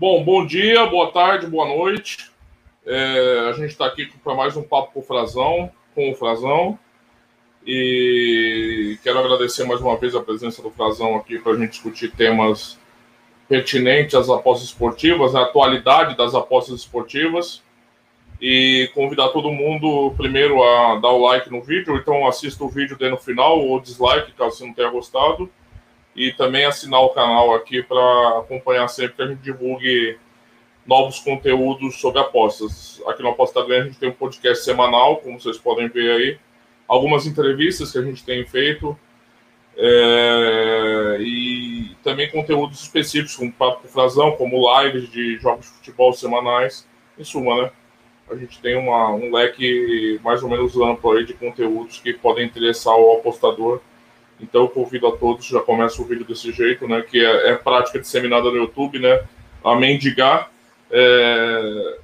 Bom, bom dia, boa tarde, boa noite. É, a gente está aqui para mais um papo com o Frazão, com o Frazão. E quero agradecer mais uma vez a presença do Frazão aqui para a gente discutir temas pertinentes às apostas esportivas, a atualidade das apostas esportivas. E convidar todo mundo primeiro a dar o like no vídeo, então assista o vídeo daí no final ou dislike, caso você não tenha gostado e também assinar o canal aqui para acompanhar sempre que a gente divulgue novos conteúdos sobre apostas. Aqui no Aposta Grande a gente tem um podcast semanal, como vocês podem ver aí, algumas entrevistas que a gente tem feito é, e também conteúdos específicos, como Papo Frazão, como lives de jogos de futebol semanais. Em suma, né? A gente tem uma, um leque mais ou menos amplo aí de conteúdos que podem interessar o apostador então eu convido a todos, já começa o vídeo desse jeito, né? Que é, é prática disseminada no YouTube, né? A mendigar. É,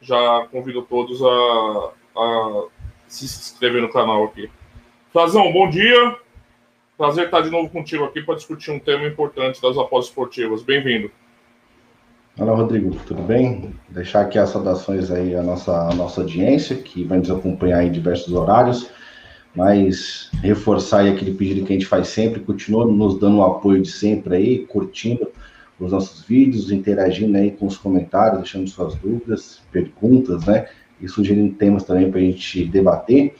já convido todos a, a, se inscrever no canal aqui. Frazão, bom dia. Prazer estar de novo contigo aqui para discutir um tema importante das apostas esportivas. Bem-vindo. Olá, Rodrigo, tudo bem? Deixar aqui as saudações aí à nossa, à nossa audiência, que vai nos acompanhar em diversos horários mas reforçar aquele pedido que a gente faz sempre, continua nos dando o apoio de sempre aí, curtindo os nossos vídeos, interagindo aí com os comentários, deixando suas dúvidas, perguntas, né? E sugerindo temas também para a gente debater.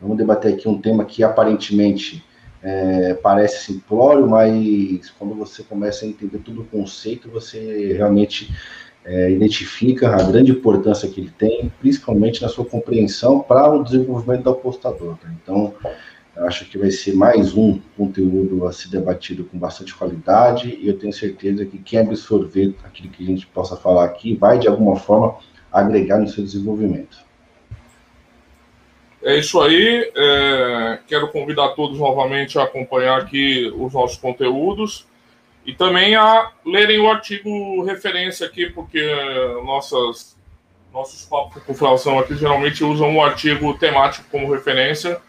Vamos debater aqui um tema que aparentemente é, parece simplório, mas quando você começa a entender todo o conceito, você realmente é, identifica a grande importância que ele tem, principalmente na sua compreensão para o desenvolvimento do apostador. Né? Então, acho que vai ser mais um conteúdo a ser debatido com bastante qualidade e eu tenho certeza que quem absorver aquilo que a gente possa falar aqui vai, de alguma forma, agregar no seu desenvolvimento. É isso aí. É, quero convidar todos novamente a acompanhar aqui os nossos conteúdos. E também a lerem o artigo referência aqui, porque nossas, nossos papos com população aqui geralmente usam um artigo temático como referência.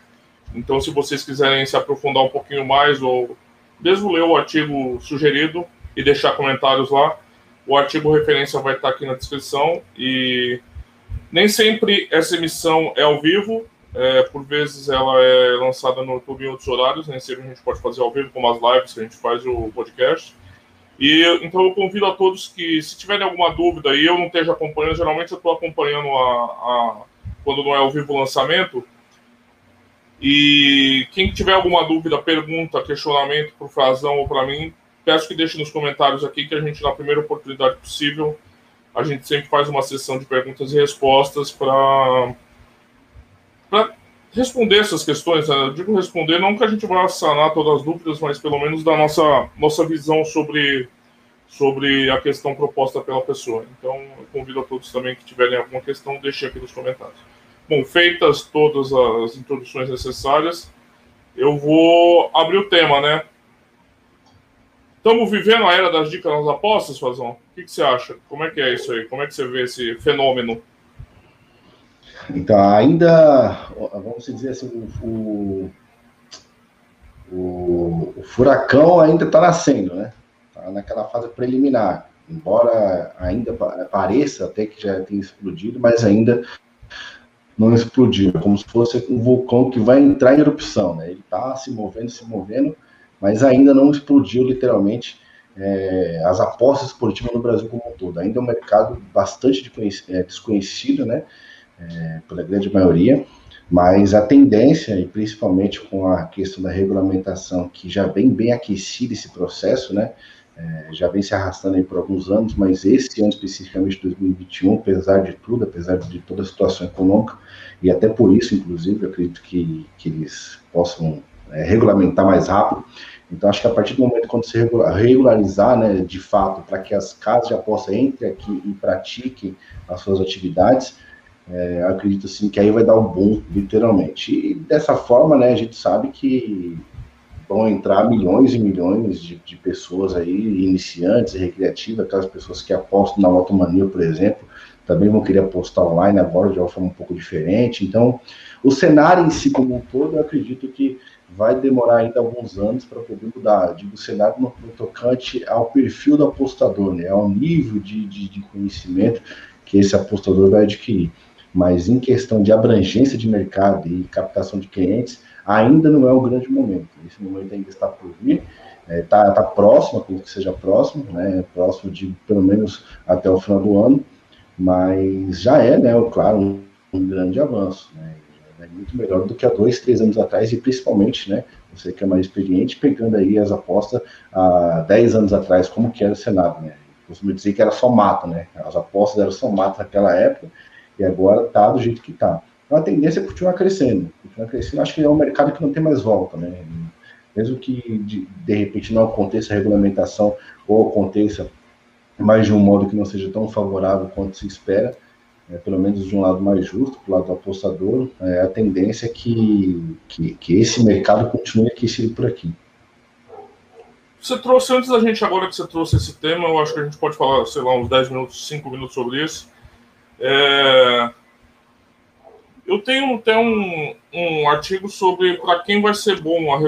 Então, se vocês quiserem se aprofundar um pouquinho mais, ou mesmo ler o artigo sugerido e deixar comentários lá, o artigo referência vai estar aqui na descrição. E nem sempre essa emissão é ao vivo, é, por vezes ela é lançada no YouTube em outros horários, nem sempre a gente pode fazer ao vivo, como as lives que a gente faz o podcast. E então eu convido a todos que, se tiverem alguma dúvida e eu não esteja acompanhando, geralmente eu estou acompanhando a, a, quando não é ao vivo o lançamento. E quem tiver alguma dúvida, pergunta, questionamento para o Frazão ou para mim, peço que deixe nos comentários aqui que a gente, na primeira oportunidade possível, a gente sempre faz uma sessão de perguntas e respostas para para responder essas questões. Né? Eu digo responder, não que a gente vá sanar todas as dúvidas, mas pelo menos da nossa, nossa visão sobre, sobre a questão proposta pela pessoa. Então, eu convido a todos também que tiverem alguma questão, deixem aqui nos comentários. Bom, feitas todas as introduções necessárias, eu vou abrir o tema, né? Estamos vivendo a era das dicas nas apostas, Fazão? O que, que, você acha? Como é que é isso aí? Como é que você vê esse fenômeno? Então, ainda, vamos dizer assim, o, o, o furacão ainda está nascendo, né? Está naquela fase preliminar. Embora ainda pareça até que já tenha explodido, mas ainda não explodiu. É como se fosse um vulcão que vai entrar em erupção, né? Ele está se movendo, se movendo, mas ainda não explodiu literalmente é, as apostas esportivas no Brasil como um todo. Ainda é um mercado bastante é, desconhecido, né? É, pela grande maioria, mas a tendência, e principalmente com a questão da regulamentação, que já vem bem aquecido esse processo, né? É, já vem se arrastando aí por alguns anos, mas esse ano especificamente 2021, apesar de tudo, apesar de toda a situação econômica, e até por isso, inclusive, eu acredito que, que eles possam é, regulamentar mais rápido. Então, acho que a partir do momento quando se regularizar, né, de fato, para que as casas de aposta entrem aqui e pratiquem as suas atividades, é, acredito assim que aí vai dar um boom, literalmente. E dessa forma, né, a gente sabe que vão entrar milhões e milhões de, de pessoas aí, iniciantes recreativas, aquelas pessoas que apostam na Lotomania, por exemplo, também vão querer apostar online agora de uma forma um pouco diferente. Então, o cenário em si como um todo, eu acredito que vai demorar ainda alguns anos para poder mudar. Digo, o cenário no, no, tocante ao perfil do apostador, né, ao nível de, de, de conhecimento que esse apostador vai adquirir. Mas em questão de abrangência de mercado e captação de clientes, ainda não é o grande momento. Esse momento ainda está por vir, está é, tá, tá próximo, acredito que seja próximo, né, próximo de pelo menos até o final do ano, mas já é, né, claro, um, um grande avanço. Né, é muito melhor do que há dois, três anos atrás, e principalmente, né, você que é mais experiente, pegando aí as apostas há dez anos atrás, como que era o Senado, né? Costumo dizer que era só mato, né? As apostas eram só mato naquela época, e agora tá do jeito que tá. Então a tendência é continuar crescendo, continuar crescendo. Acho que é um mercado que não tem mais volta, né? Mesmo que de, de repente não aconteça a regulamentação ou aconteça mais de um modo que não seja tão favorável quanto se espera, é, pelo menos de um lado mais justo, do lado do apostador, é, a tendência é que, que, que esse mercado continue aquecido por aqui. Você trouxe, antes da gente, agora que você trouxe esse tema, eu acho que a gente pode falar, sei lá, uns 10 minutos, 5 minutos sobre isso. É... Eu tenho até um, um artigo sobre para quem vai ser bom a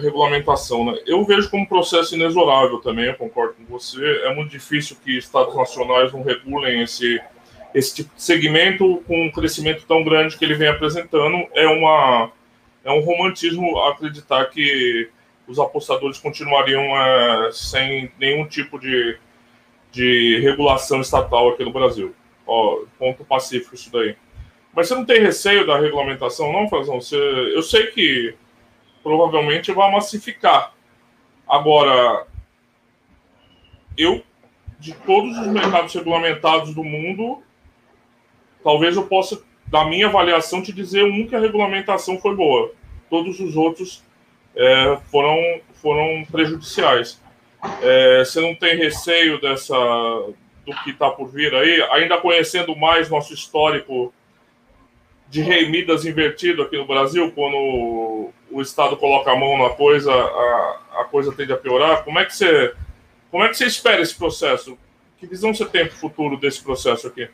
regulamentação. Né? Eu vejo como um processo inexorável também, eu concordo com você. É muito difícil que estados nacionais não regulem esse, esse tipo de segmento com um crescimento tão grande que ele vem apresentando. É, uma, é um romantismo acreditar que os apostadores continuariam é, sem nenhum tipo de, de regulação estatal aqui no Brasil. Ó, ponto pacífico isso daí. Mas você não tem receio da regulamentação, não, Frazão? Você, eu sei que provavelmente vai massificar. Agora, eu, de todos os mercados regulamentados do mundo, talvez eu possa, da minha avaliação, te dizer um que a regulamentação foi boa. Todos os outros é, foram, foram prejudiciais. É, você não tem receio dessa do que está por vir aí, ainda conhecendo mais nosso histórico de rei Midas invertido aqui no Brasil, quando o Estado coloca a mão na coisa, a, a coisa tende a piorar. Como é que você como é que você espera esse processo? Que visão você tem para o futuro desse processo aqui?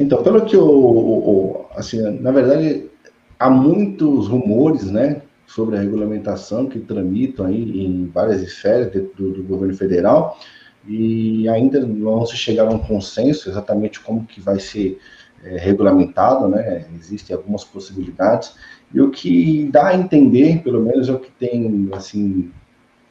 Então, pelo que eu, assim, na verdade, há muitos rumores, né, sobre a regulamentação que tramitam aí em várias esferas do, do governo federal e ainda não se chegaram a um consenso exatamente como que vai ser é, regulamentado, né? Existem algumas possibilidades e o que dá a entender, pelo menos é o que tem assim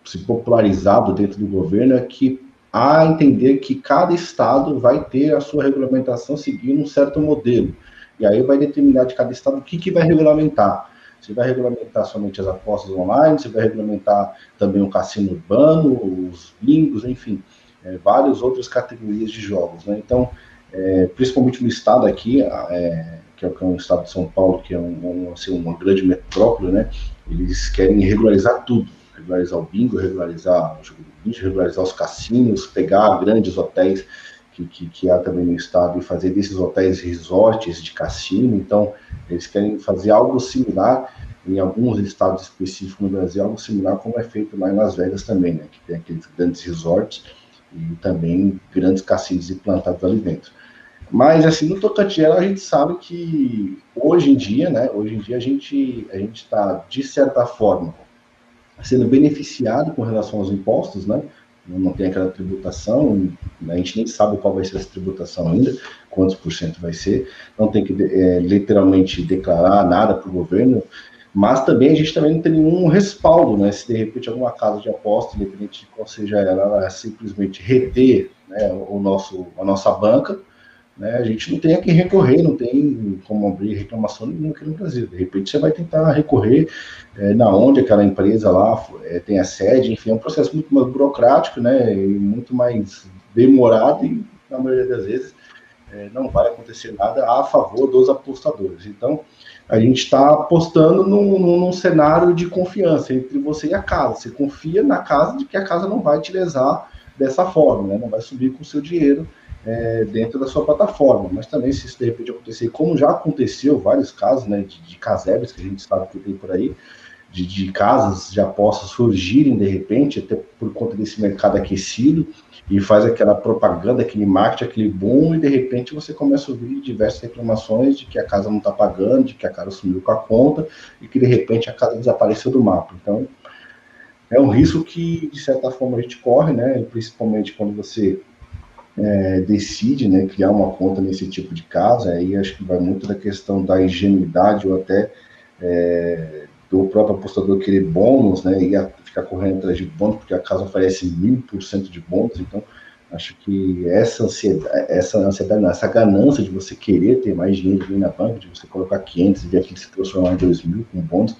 se popularizado dentro do governo, é que há a entender que cada estado vai ter a sua regulamentação seguindo um certo modelo. E aí vai determinar de cada estado o que, que vai regulamentar. Se vai regulamentar somente as apostas online, se vai regulamentar também o cassino urbano, os bingos, enfim, é, várias outras categorias de jogos. Né? Então, é, principalmente no estado aqui, é, que é o estado de São Paulo, que é um, um, assim, uma grande metrópole, né? Eles querem regularizar tudo, regularizar o bingo, regularizar o jogo de bicho, regularizar os cassinos, pegar grandes hotéis que, que, que, há também no estado e fazer desses hotéis resorts de cassino. Então, eles querem fazer algo similar em alguns estados específicos no Brasil, algo similar como é feito lá em Las Vegas também, né? Que tem aqueles grandes resorts e também grandes cassinos implantados ali dentro. Mas, assim, no tocante a gente sabe que hoje em dia, né, hoje em dia a gente a está, de certa forma, sendo beneficiado com relação aos impostos, né, não tem aquela tributação, a gente nem sabe qual vai ser essa tributação ainda, quantos por cento vai ser, não tem que é, literalmente declarar nada para o governo, mas também a gente também não tem nenhum respaldo, né, se de repente alguma casa de aposta, independente de qual seja ela, ela simplesmente reter né, o nosso, a nossa banca, né, a gente não tem a quem recorrer, não tem como abrir reclamação nenhuma aqui no Brasil. De repente você vai tentar recorrer é, na onde aquela empresa lá é, tem a sede, enfim, é um processo muito mais burocrático, né, e muito mais demorado e, na maioria das vezes, é, não vai acontecer nada a favor dos apostadores. Então, a gente está apostando num, num, cenário de confiança entre você e a casa. Você confia na casa de que a casa não vai te lesar dessa forma, né, não vai subir com o seu dinheiro é, dentro da sua plataforma. Mas também, se isso de repente acontecer, como já aconteceu vários casos né, de, de casebres que a gente sabe que tem por aí, de, de casas de apostas surgirem de repente, até por conta desse mercado aquecido, e faz aquela propaganda, aquele marketing, aquele boom, e de repente você começa a ouvir diversas reclamações de que a casa não está pagando, de que a casa sumiu com a conta, e que de repente a casa desapareceu do mapa. Então, é um risco que, de certa forma, a gente corre, né? Principalmente quando você é, decide né, criar uma conta nesse tipo de casa, aí acho que vai muito da questão da ingenuidade ou até é, do próprio apostador querer bônus, né, e ficar correndo atrás de bônus, porque a casa oferece mil por cento de bônus, então acho que essa ansiedade, essa ansiedade, essa ganância de você querer ter mais dinheiro na banca, de você colocar 500 e ver aquilo se transformar em 2 mil com bônus,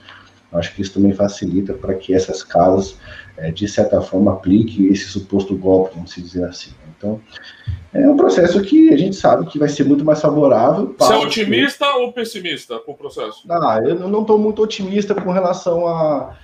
acho que isso também facilita para que essas casas, é, de certa forma, apliquem esse suposto golpe, vamos dizer assim. Então, é um processo que a gente sabe que vai ser muito mais favorável. Você é otimista que... ou pessimista com o processo? Ah, eu não estou muito otimista com relação a,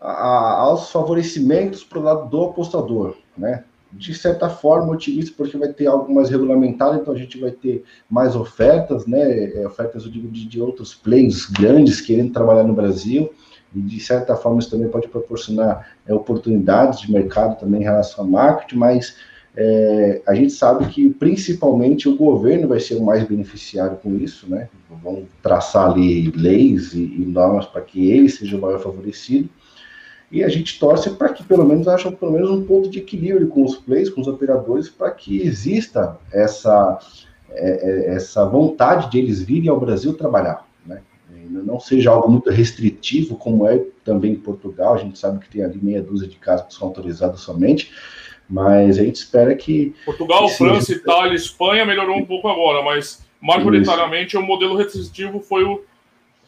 a aos favorecimentos para o lado do apostador, né? De certa forma, otimista, porque vai ter algo mais regulamentado, então a gente vai ter mais ofertas, né? É, ofertas, eu digo, de, de outros players grandes querendo trabalhar no Brasil e de certa forma isso também pode proporcionar é, oportunidades de mercado também em relação ao marketing, mas é, a gente sabe que principalmente o governo vai ser o mais beneficiário com isso, né? Vão traçar ali leis e, e normas para que ele seja o maior favorecido. E a gente torce para que pelo menos haja pelo menos um ponto de equilíbrio com os players, com os operadores, para que exista essa, é, é, essa vontade de eles virem ao Brasil trabalhar, né? Não seja algo muito restritivo, como é também em Portugal, a gente sabe que tem ali meia dúzia de casos que são autorizados somente, mas a gente espera que. Portugal, que França, seja... Itália, Espanha melhorou um pouu agora, mas majoritariamente Isso. o modelo restritivo foi o,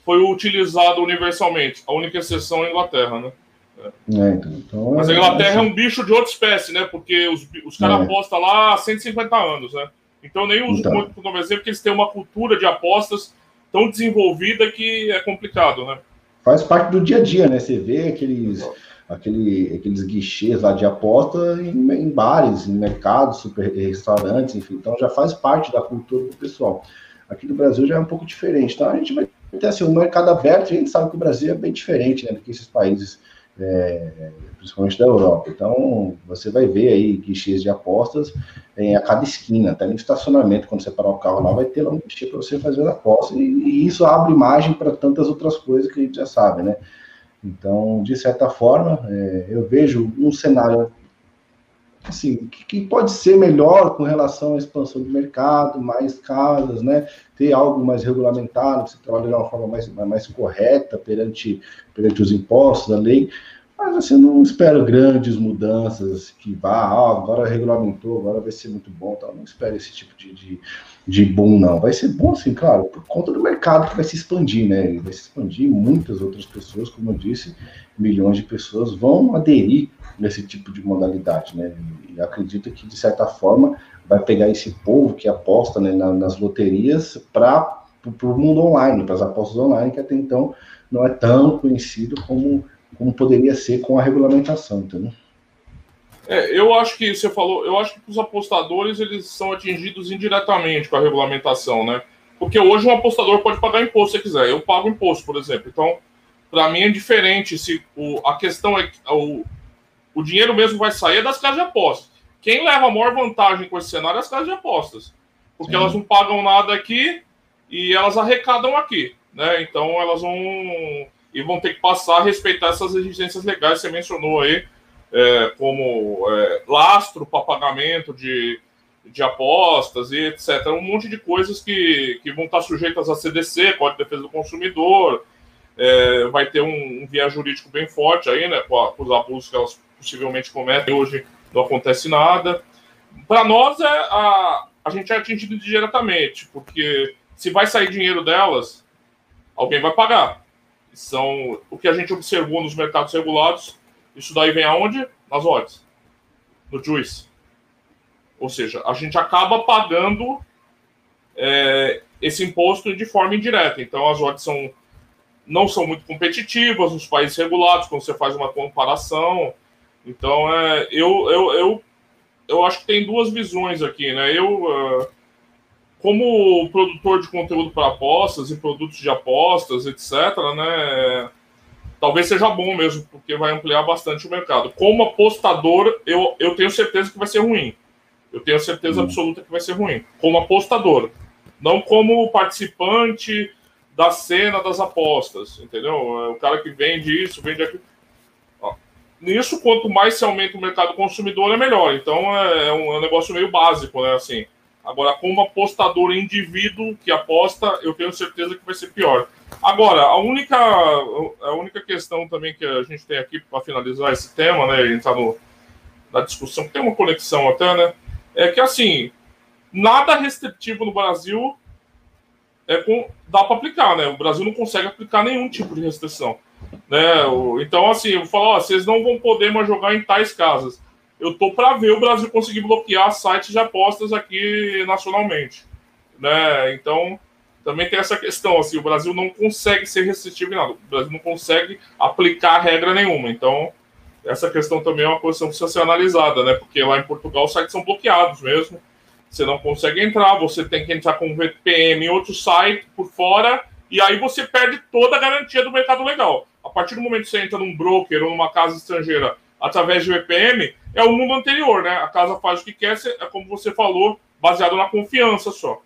foi o utilizado universalmente. A única exceção é a Inglaterra, né? É. É, então, então, mas a é Inglaterra é, assim. é, um bicho de outra espécie, né? Porque os, os caras é. apostam lá há 150 anos, né? Então nem uso então. muito como exemplo, porque eles têm uma cultura de apostas tão desenvolvida que é complicado, né? Faz parte do dia a dia, né? Você vê aqueles aquele, aqueles guichês lá de aposta em, em, bares, em mercados, super restaurantes, enfim. Então já faz parte da cultura do pessoal. Aqui no Brasil já é um pouco diferente. Então a gente vai ter assim, um mercado aberto, a gente sabe que o Brasil é bem diferente né, do que esses países, é, principalmente da Europa. Então você vai ver aí guichês de apostas em, a cada esquina, até no estacionamento, quando você parar o carro lá, vai ter lá um guichê para você fazer a aposta. E, e isso abre margem para tantas outras coisas que a gente já sabe, né? Então, de certa forma, é, eu vejo um cenário assim, que, que, pode ser melhor com relação à expansão do mercado, mais casas, né? Ter algo mais regulamentado, você trabalhar de uma forma mais, mais correta perante, perante os impostos, a lei. Mas assim, não espero grandes mudanças que vá, ah, agora regulamentou, agora vai ser muito bom. Tá? Não espero esse tipo de, de, de boom, não. Vai ser bom, sim, claro, por conta do mercado que vai se expandir, né? Ele vai se expandir, muitas outras pessoas, como eu disse, milhões de pessoas vão aderir nesse tipo de modalidade, né? E acredito que, de certa forma, vai pegar esse povo que aposta né, nas loterias para o mundo online, para as apostas online, que até então não é tão conhecido como como poderia ser com a regulamentação, entendeu? É, eu acho que você falou, eu acho que os apostadores eles são atingidos indiretamente com a regulamentação, né? Porque hoje um apostador pode pagar imposto se quiser. Eu pago imposto, por exemplo. Então, para mim é diferente se o, a questão é o, o dinheiro mesmo vai sair das casas de apostas. Quem leva a maior vantagem com esse cenário é as casas de apostas. Porque Sim. elas não pagam nada aqui e elas arrecadam aqui, né? Então elas vão e vão ter que passar a respeitar essas exigências legais que você mencionou aí, é, como é, lastro para pagamento de, de apostas e etc. Um monte de coisas que, que vão estar sujeitas à CDC, Código de Defesa do Consumidor, é, vai ter um, um viés jurídico bem forte aí, né, com, a, com, os abusos que elas possivelmente cometem. Hoje não acontece nada. Para nós, é a, a gente é atingido diretamente, porque se vai sair dinheiro delas, alguém vai pagar são o que a gente observou nos mercados regulados. Isso daí vem aonde? Nas odds, no juice. Ou seja, a gente acaba pagando é, esse imposto de forma indireta. Então, as odds são, não são muito competitivas nos países regulados, quando você faz uma comparação. Então, é, eu, eu, eu, eu acho que tem duas visões aqui. Né? Eu. Como produtor de conteúdo para apostas e produtos de apostas, etc., né? talvez seja bom mesmo, porque vai ampliar bastante o mercado. Como apostador, eu, eu tenho certeza que vai ser ruim. Eu tenho certeza hum. absoluta que vai ser ruim. Como apostador. Não como participante da cena das apostas, entendeu? É o cara que vende isso, vende aquilo. Nisso, quanto mais se aumenta o mercado consumidor, é melhor. Então, é, é um, é um negócio meio básico, né? Assim, agora, como apostador indivíduo que aposta, eu tenho certeza que vai ser pior. Agora, a única, a única questão também que a gente tem aqui para finalizar esse tema, né? Entrar no, na discussão, que tem uma conexão até, né? É que, assim, nada restritivo no Brasil é com, dá para aplicar, né? O Brasil não consegue aplicar nenhum tipo de restrição. Né? Então, assim, eu falo, ó, vocês não vão poder mais jogar em tais casas. Eu tô para ver o Brasil conseguir bloquear sites de apostas aqui nacionalmente. Né? Então, também tem essa questão, assim, o Brasil não consegue ser restritivo em nada. O Brasil não consegue aplicar regra nenhuma. Então, essa questão também é uma questão que precisa ser analisada, né? Porque lá em Portugal os sites são bloqueados mesmo. Você não consegue entrar, você tem que entrar com VPN em outro site por fora, e aí você perde toda a garantia do mercado legal. A partir do momento que você entra num broker ou numa casa estrangeira através de VPN, é o mundo anterior, né? A casa faz o que quer, é como você falou, baseado na confiança só.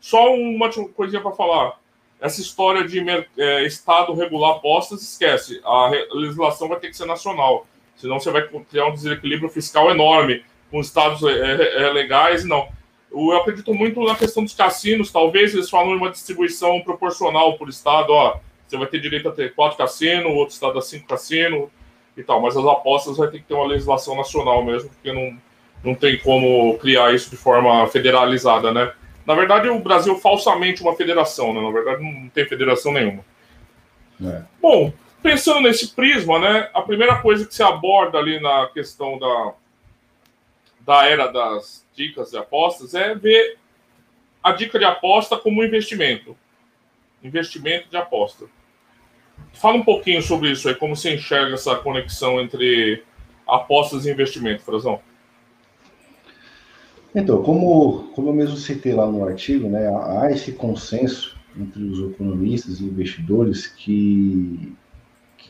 Só uma coisinha para falar. Essa história de é, Estado regular apostas, esquece. A legislação vai ter que ser nacional. Senão você vai criar um desequilíbrio fiscal enorme com estados é, é, é legais. Não. Eu acredito muito na questão dos cassinos. Talvez eles falam uma distribuição proporcional por estado. Ó, você vai ter direito a ter quatro cassinos, outro estado a cinco cassinos e tal. Mas as apostas vai ter que ter uma legislação nacional mesmo, porque não, não tem como criar isso de forma federalizada, né? Na verdade, o Brasil é falsamente uma federação, né? Na verdade, não tem federação nenhuma. É. Bom, pensando nesse prisma, né? A primeira coisa que se aborda ali na questão da, da era das dicas de apostas é ver a dica de aposta como investimento. Investimento de aposta. Fala um pouquinho sobre isso aí, como você enxerga essa conexão entre apostas e investimento, Frazão. Então, como, como eu mesmo citei lá no artigo, né, há esse consenso entre os economistas e investidores que,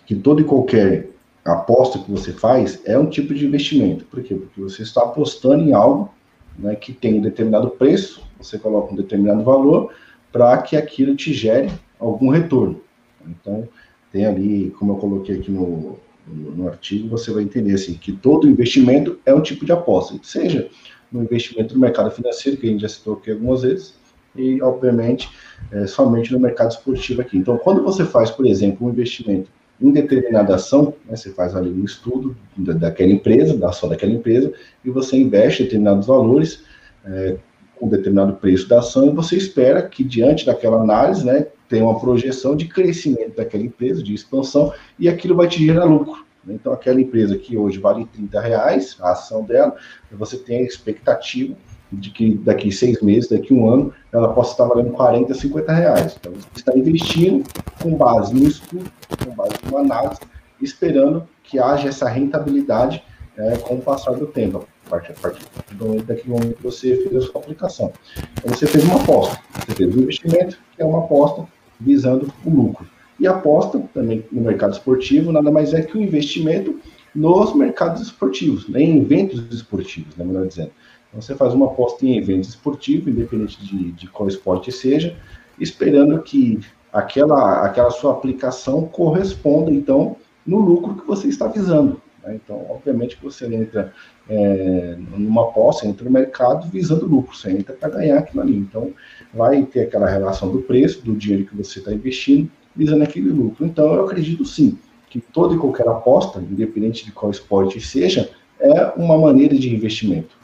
que todo e qualquer aposta que você faz é um tipo de investimento. Por quê? Porque você está apostando em algo né, que tem um determinado preço, você coloca um determinado valor para que aquilo te gere algum retorno. Então, tem ali, como eu coloquei aqui no, no, no, artigo, você vai entender assim, que todo investimento é um tipo de aposta, seja no investimento no mercado financeiro, que a gente já citou aqui algumas vezes, e, obviamente, é, somente no mercado esportivo aqui. Então, quando você faz, por exemplo, um investimento em determinada ação, né, você faz ali um estudo da, daquela empresa, da ação daquela empresa, e você investe determinados valores, é, com determinado preço da ação, e você espera que, diante daquela análise, né, tenha uma projeção de crescimento daquela empresa, de expansão, e aquilo vai te gerar lucro. Né. Então, aquela empresa que hoje vale 30 reais, a ação dela, você tem a expectativa de que daqui seis meses, daqui um ano, ela possa estar valendo 40, 50 reais. Então, você está investindo com base no estudo, com base numa análise, esperando que haja essa rentabilidade é, com o passar do tempo, a partir, a partir do momento, momento que você fez a sua aplicação. Então, você fez uma aposta, você fez um investimento, que é uma aposta visando o lucro. E aposta também no mercado esportivo nada mais é que um investimento nos mercados esportivos, né, em eventos esportivos, né, melhor dizendo. Então, você faz uma aposta em eventos esportivos, independente de, de qual esporte seja, esperando que aquela, aquela sua aplicação corresponda, então, no lucro que você está visando. Né? Então, obviamente que você entra é, numa aposta, entra no mercado visando lucro, você entra para ganhar aquilo ali. Então, vai ter aquela relação do preço, do dinheiro que você está investindo, visando aquele lucro. Então, eu acredito sim que toda e qualquer aposta, independente de qual esporte seja, é uma maneira de investimento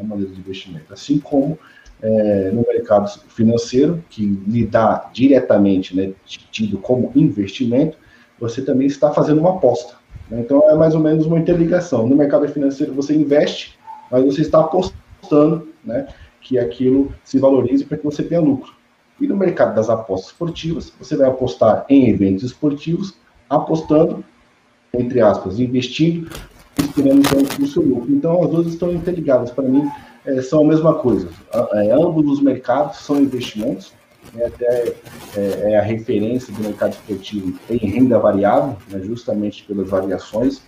uma maneira de investimento. Assim como é, no mercado financeiro, que lhe dá diretamente, né, tido como investimento, você também está fazendo uma aposta. Né? Então é mais ou menos uma interligação. No mercado financeiro você investe, mas você está apostando né, que aquilo se valorize para que você tenha lucro. E no mercado das apostas esportivas, você vai apostar em eventos esportivos, apostando, entre aspas, investindo esperando então o seu lucro. Então as duas estão interligadas. Para mim, é, são a mesma coisa. É, ambos os mercados são investimentos, é até é, é a referência do mercado esportivo em renda variável, né, justamente pelas variações,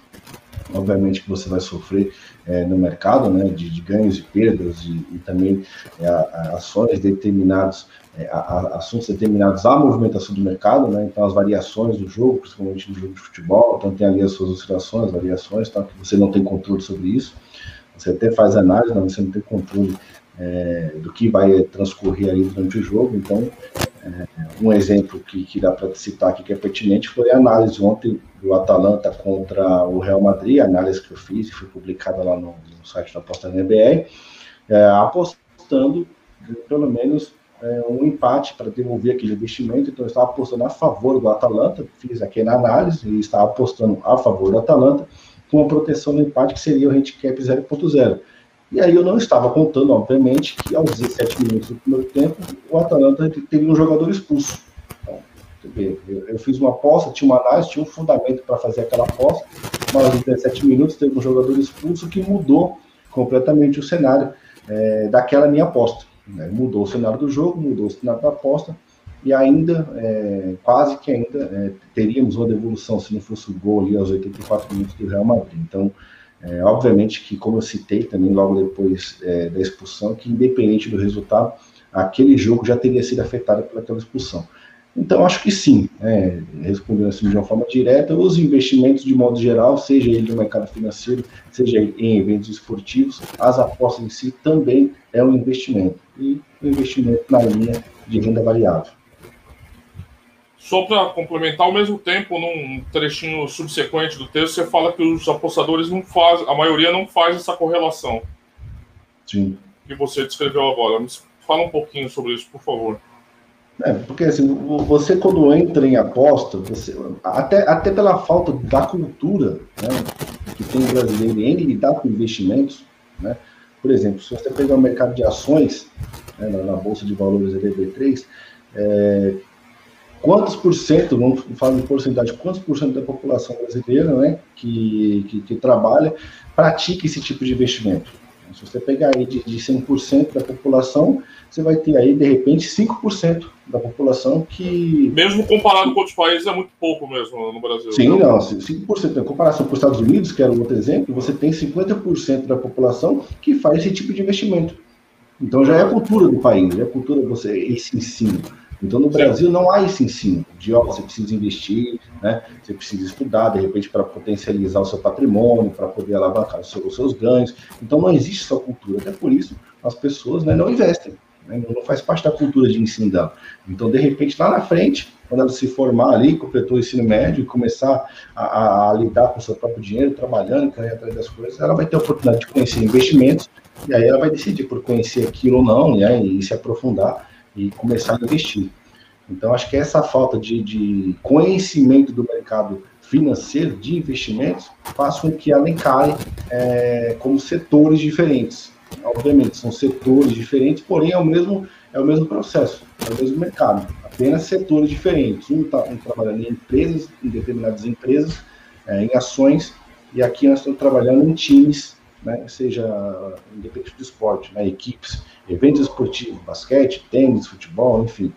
obviamente que você vai sofrer é, no mercado, né, de, de, ganhos e perdas e, e também é, ações determinadas, é, assuntos determinados à movimentação do mercado, né, então as variações do jogo, principalmente no jogo de futebol, então tem ali as suas oscilações, variações, tá, que você não tem controle sobre isso, você até faz análise, mas você não tem controle é, do que vai transcorrer aí durante o jogo. Então, é, um exemplo que, que dá para citar aqui que é pertinente foi a análise ontem do Atalanta contra o Real Madrid, a análise que eu fiz e foi publicada lá no, no site da aposta NBR, é, apostando pelo menos é, um empate para devolver aquele investimento. Então, eu estava apostando a favor do Atalanta, fiz aqui na análise e estava apostando a favor do Atalanta, com uma proteção no empate que seria o handicap 0.0. E aí eu não estava contando, obviamente, que aos 17 minutos do primeiro tempo, o Atalanta teve um jogador expulso. Então, eu fiz uma aposta, tinha uma análise, tinha um fundamento para fazer aquela aposta, mas aos 17 minutos teve um jogador expulso que mudou completamente o cenário é, daquela minha aposta. Né? Mudou o cenário do jogo, mudou o cenário da aposta, e ainda, é, quase que ainda, é, teríamos uma devolução se não fosse o gol ali aos 84 minutos do Real Madrid. Então, é, obviamente que, como eu citei também logo depois é, da expulsão, que independente do resultado, aquele jogo já teria sido afetado pelaquela expulsão. Então, acho que sim, é, respondendo assim de uma forma direta, os investimentos de modo geral, seja ele no mercado financeiro, seja em eventos esportivos, as apostas em si também é um investimento, e um investimento na linha de renda variável. Só para complementar, ao mesmo tempo, num trechinho subsequente do texto, você fala que os apostadores não fazem, a maioria não faz essa correlação. Sim. Que você descreveu agora. Fala um pouquinho sobre isso, por favor. É, porque assim, você quando entra em aposta, você, até, até pela falta da cultura né, que tem o brasileiro em lidar com investimentos, né, por exemplo, se você pegar o mercado de ações, né, na, na, Bolsa de Valores EDB3, é, quantos por cento, vamos falar de porcentagem, quantos por cento da população brasileira né, que, que, que trabalha pratica esse tipo de investimento? Se você pegar aí de, de 100% da população, você vai ter aí, de repente, 5% da população que. Mesmo comparado com outros países, é muito pouco mesmo no Brasil. Sim, não, 5%. Em comparação com os Estados Unidos, que era um outro exemplo, você tem 50% da população que faz esse tipo de investimento. Então já é a cultura do país, já é a cultura você esse ensino. Então, no Brasil, não há esse ensino de, ó, você precisa investir, né? você precisa estudar, de repente, para potencializar o seu patrimônio, para poder alavancar os seus, os seus, ganhos. Então, não existe essa cultura. Até por isso, as pessoas né, não investem. Né? Não faz parte da cultura de ensino dela. Então, de repente, lá na frente, quando ela se formar ali, completou o ensino médio começar a, a, a lidar com o seu próprio dinheiro, trabalhando, correr atrás das coisas, ela vai ter a oportunidade de conhecer investimentos, e aí ela vai decidir por conhecer aquilo ou não, né, e se aprofundar e começar a investir. Então, acho que essa falta de, de conhecimento do mercado financeiro, de investimentos, faz com que ela encare é, como setores diferentes. Obviamente, são setores diferentes, porém é o mesmo, é o mesmo processo, é o mesmo mercado, apenas setores diferentes. Um está um trabalhando em empresas, em determinadas empresas, é, em ações, e aqui nós estamos trabalhando em times, né, seja independente do esporte, né, equipes eventos esportivos, basquete, tênis, futebol, enfim.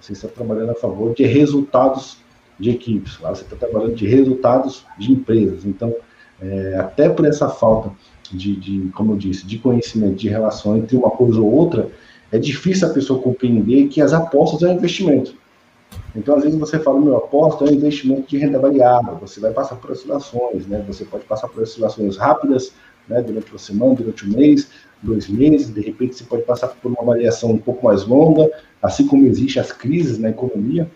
Você está trabalhando a favor de resultados de equipes, lá você está trabalhando de resultados de empresas. Então, é, até por essa falta de, de, como eu disse, de conhecimento, de relação entre uma coisa ou outra, é difícil a pessoa compreender que as apostas é um investimento. Então, às vezes você fala, meu, aposta é um investimento de renda variável, você vai passar por oscilações, né? Você pode passar por oscilações rápidas, né? Durante uma semana, durante um mês, dois meses, de repente você pode passar por uma variação um pouco mais longa, assim como existem as crises na economia,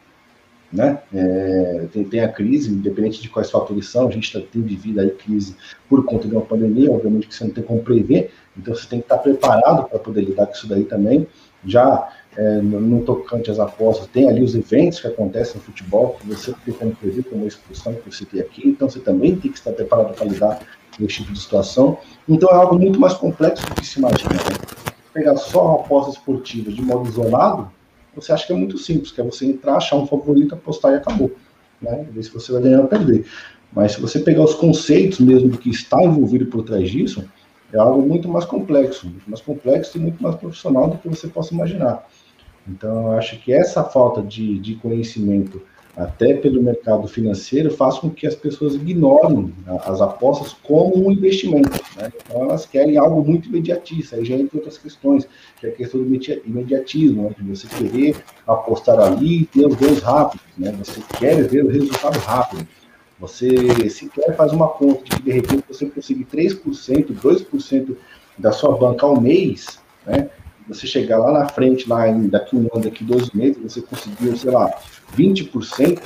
né? É, tem, tem, a crise, independente de quais fatores são, a gente tá, tem vivido aí crise por conta de uma pandemia, obviamente que você não tem como prever, então você tem que estar preparado para poder lidar com isso daí também. Já é, no, tocante às apostas, tem ali os eventos que acontecem no futebol, que você tem como prever, como expulsão que você tem aqui, então você também tem que estar preparado para lidar com esse tipo de situação. Então é algo muito mais complexo do que se imagina. Né? Pegar só apostas esportivas de modo isolado, você acha que é muito simples, que é você entrar, achar um favorito, apostar e acabou. Né? Ver se você vai ganhar ou perder. Mas se você pegar os conceitos mesmo do que está envolvido por trás disso, é algo muito mais complexo, muito mais complexo e muito mais profissional do que você possa imaginar. Então, eu acho que essa falta de, de conhecimento até pelo mercado financeiro, faz com que as pessoas ignorem as apostas como um investimento. Né? Então, elas querem algo muito imediatista. Aí já entra outras questões, que é a questão do imediatismo, né? de você querer apostar ali e ter os ganhos rápidos. Né? Você quer ver o resultado rápido. Você sequer faz uma conta de que, de repente, você conseguir 3%, 2% da sua banca ao mês, né? Você chegar lá na frente, lá daqui um ano, daqui dois meses, você conseguiu, sei lá, 20%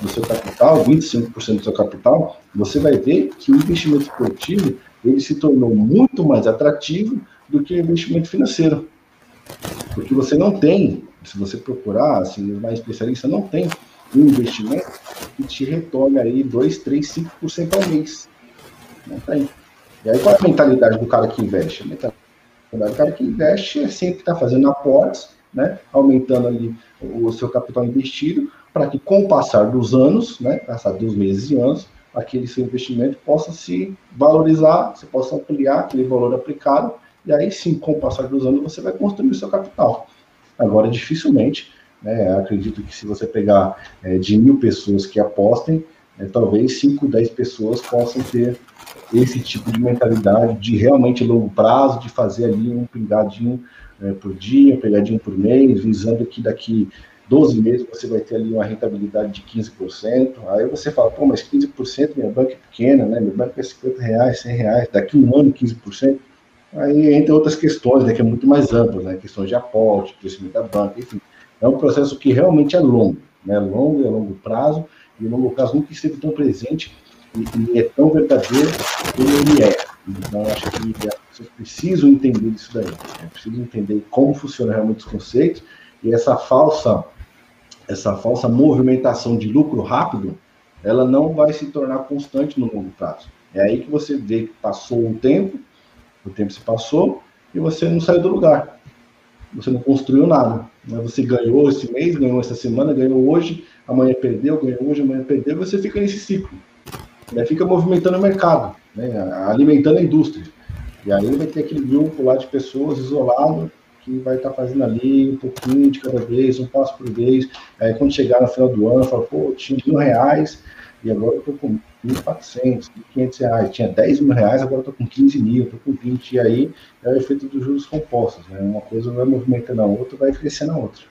do seu capital, 25% do seu capital, você vai ver que o investimento esportivo ele se tornou muito mais atrativo do que o investimento financeiro. Porque você não tem, se você procurar, assim, mais especialista, não tem um investimento que te retorne aí 2, 3, 5% ao mês. Não tem. E aí qual é a mentalidade do cara que investe? A mentalidade do cara que investe é sempre estar tá fazendo aportes, né, aumentando ali o seu capital investido, para que com o passar dos anos, né, passar dos meses e anos, aquele seu investimento possa se valorizar, você possa ampliar aquele valor aplicado, e aí sim, com o passar dos anos, você vai construir o seu capital. Agora, dificilmente, né, acredito que se você pegar é, de mil pessoas que apostem, é, talvez 5, 10 pessoas possam ter esse tipo de mentalidade de realmente longo prazo, de fazer ali um pingadinho é, por dia, um pingadinho por mês, visando que daqui 12 meses você vai ter ali uma rentabilidade de 15%. Aí você fala, pô, mas 15% minha banca é pequena, né? Meu banco é 50 reais, 100 reais, daqui um ano 15%. Aí entra outras questões, né, que é muito mais amplas, né? Questões de aporte, crescimento da banca, enfim. É um processo que realmente é longo, né? Longo, é longo prazo, e o prazo nunca esteve tão presente e, e é tão verdadeiro como ele é. Então, acho que as pessoas precisam entender isso daí. Né? Precisam entender como funcionam realmente os conceitos e essa falsa essa falsa movimentação de lucro rápido, ela não vai se tornar constante no longo prazo. É aí que você vê que passou um tempo, o tempo se passou, e você não saiu do lugar. Você não construiu nada. Né? Você ganhou esse mês, ganhou essa semana, ganhou hoje, amanhã perdeu, ganhou hoje, amanhã perdeu, você fica nesse ciclo. Né? Fica movimentando o mercado, né? alimentando a indústria. E aí vai ter aquele grupo lá de pessoas isolado que vai estar tá fazendo ali um pouquinho de cada vez, um passo por vez. Aí quando chegar no final do ano, fala, pô, tinha mil reais e agora eu tô com 1.400, 1.500 reais. Tinha 10 mil reais, agora eu tô com 15 mil, tô com 20. E aí é o efeito dos juros compostos. Né? Uma coisa vai movimentando a outra, vai crescendo a outra.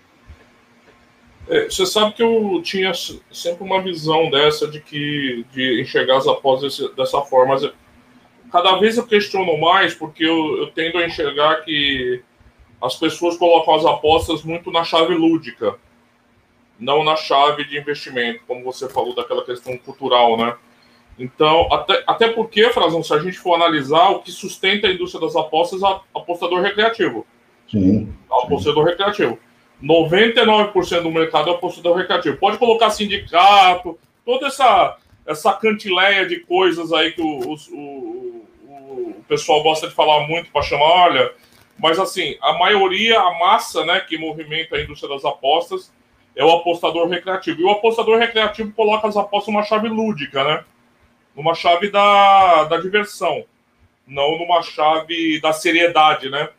É, você sabe que eu tinha sempre uma visão dessa de que de enxergar as apostas dessa forma, mas cada vez eu questiono mais porque eu, eu tendo a enxergar que as pessoas colocam as apostas muito na chave lúdica, não na chave de investimento, como você falou daquela questão cultural, né? Então, até, até porque, Frazão, se a gente for analisar, o que sustenta a indústria das apostas é apostador recreativo. Sim. Apostador recreativo. 99% do mercado é apostador recreativo. Pode colocar sindicato, toda essa, essa cantileia de coisas aí que o, o, o, o pessoal gosta de falar muito para chamar, olha, mas assim, a maioria, a massa, né, que movimenta a indústria das apostas é o apostador recreativo. E o apostador recreativo coloca as apostas numa chave lúdica, né? Numa chave da, da diversão, não numa chave da seriedade, né?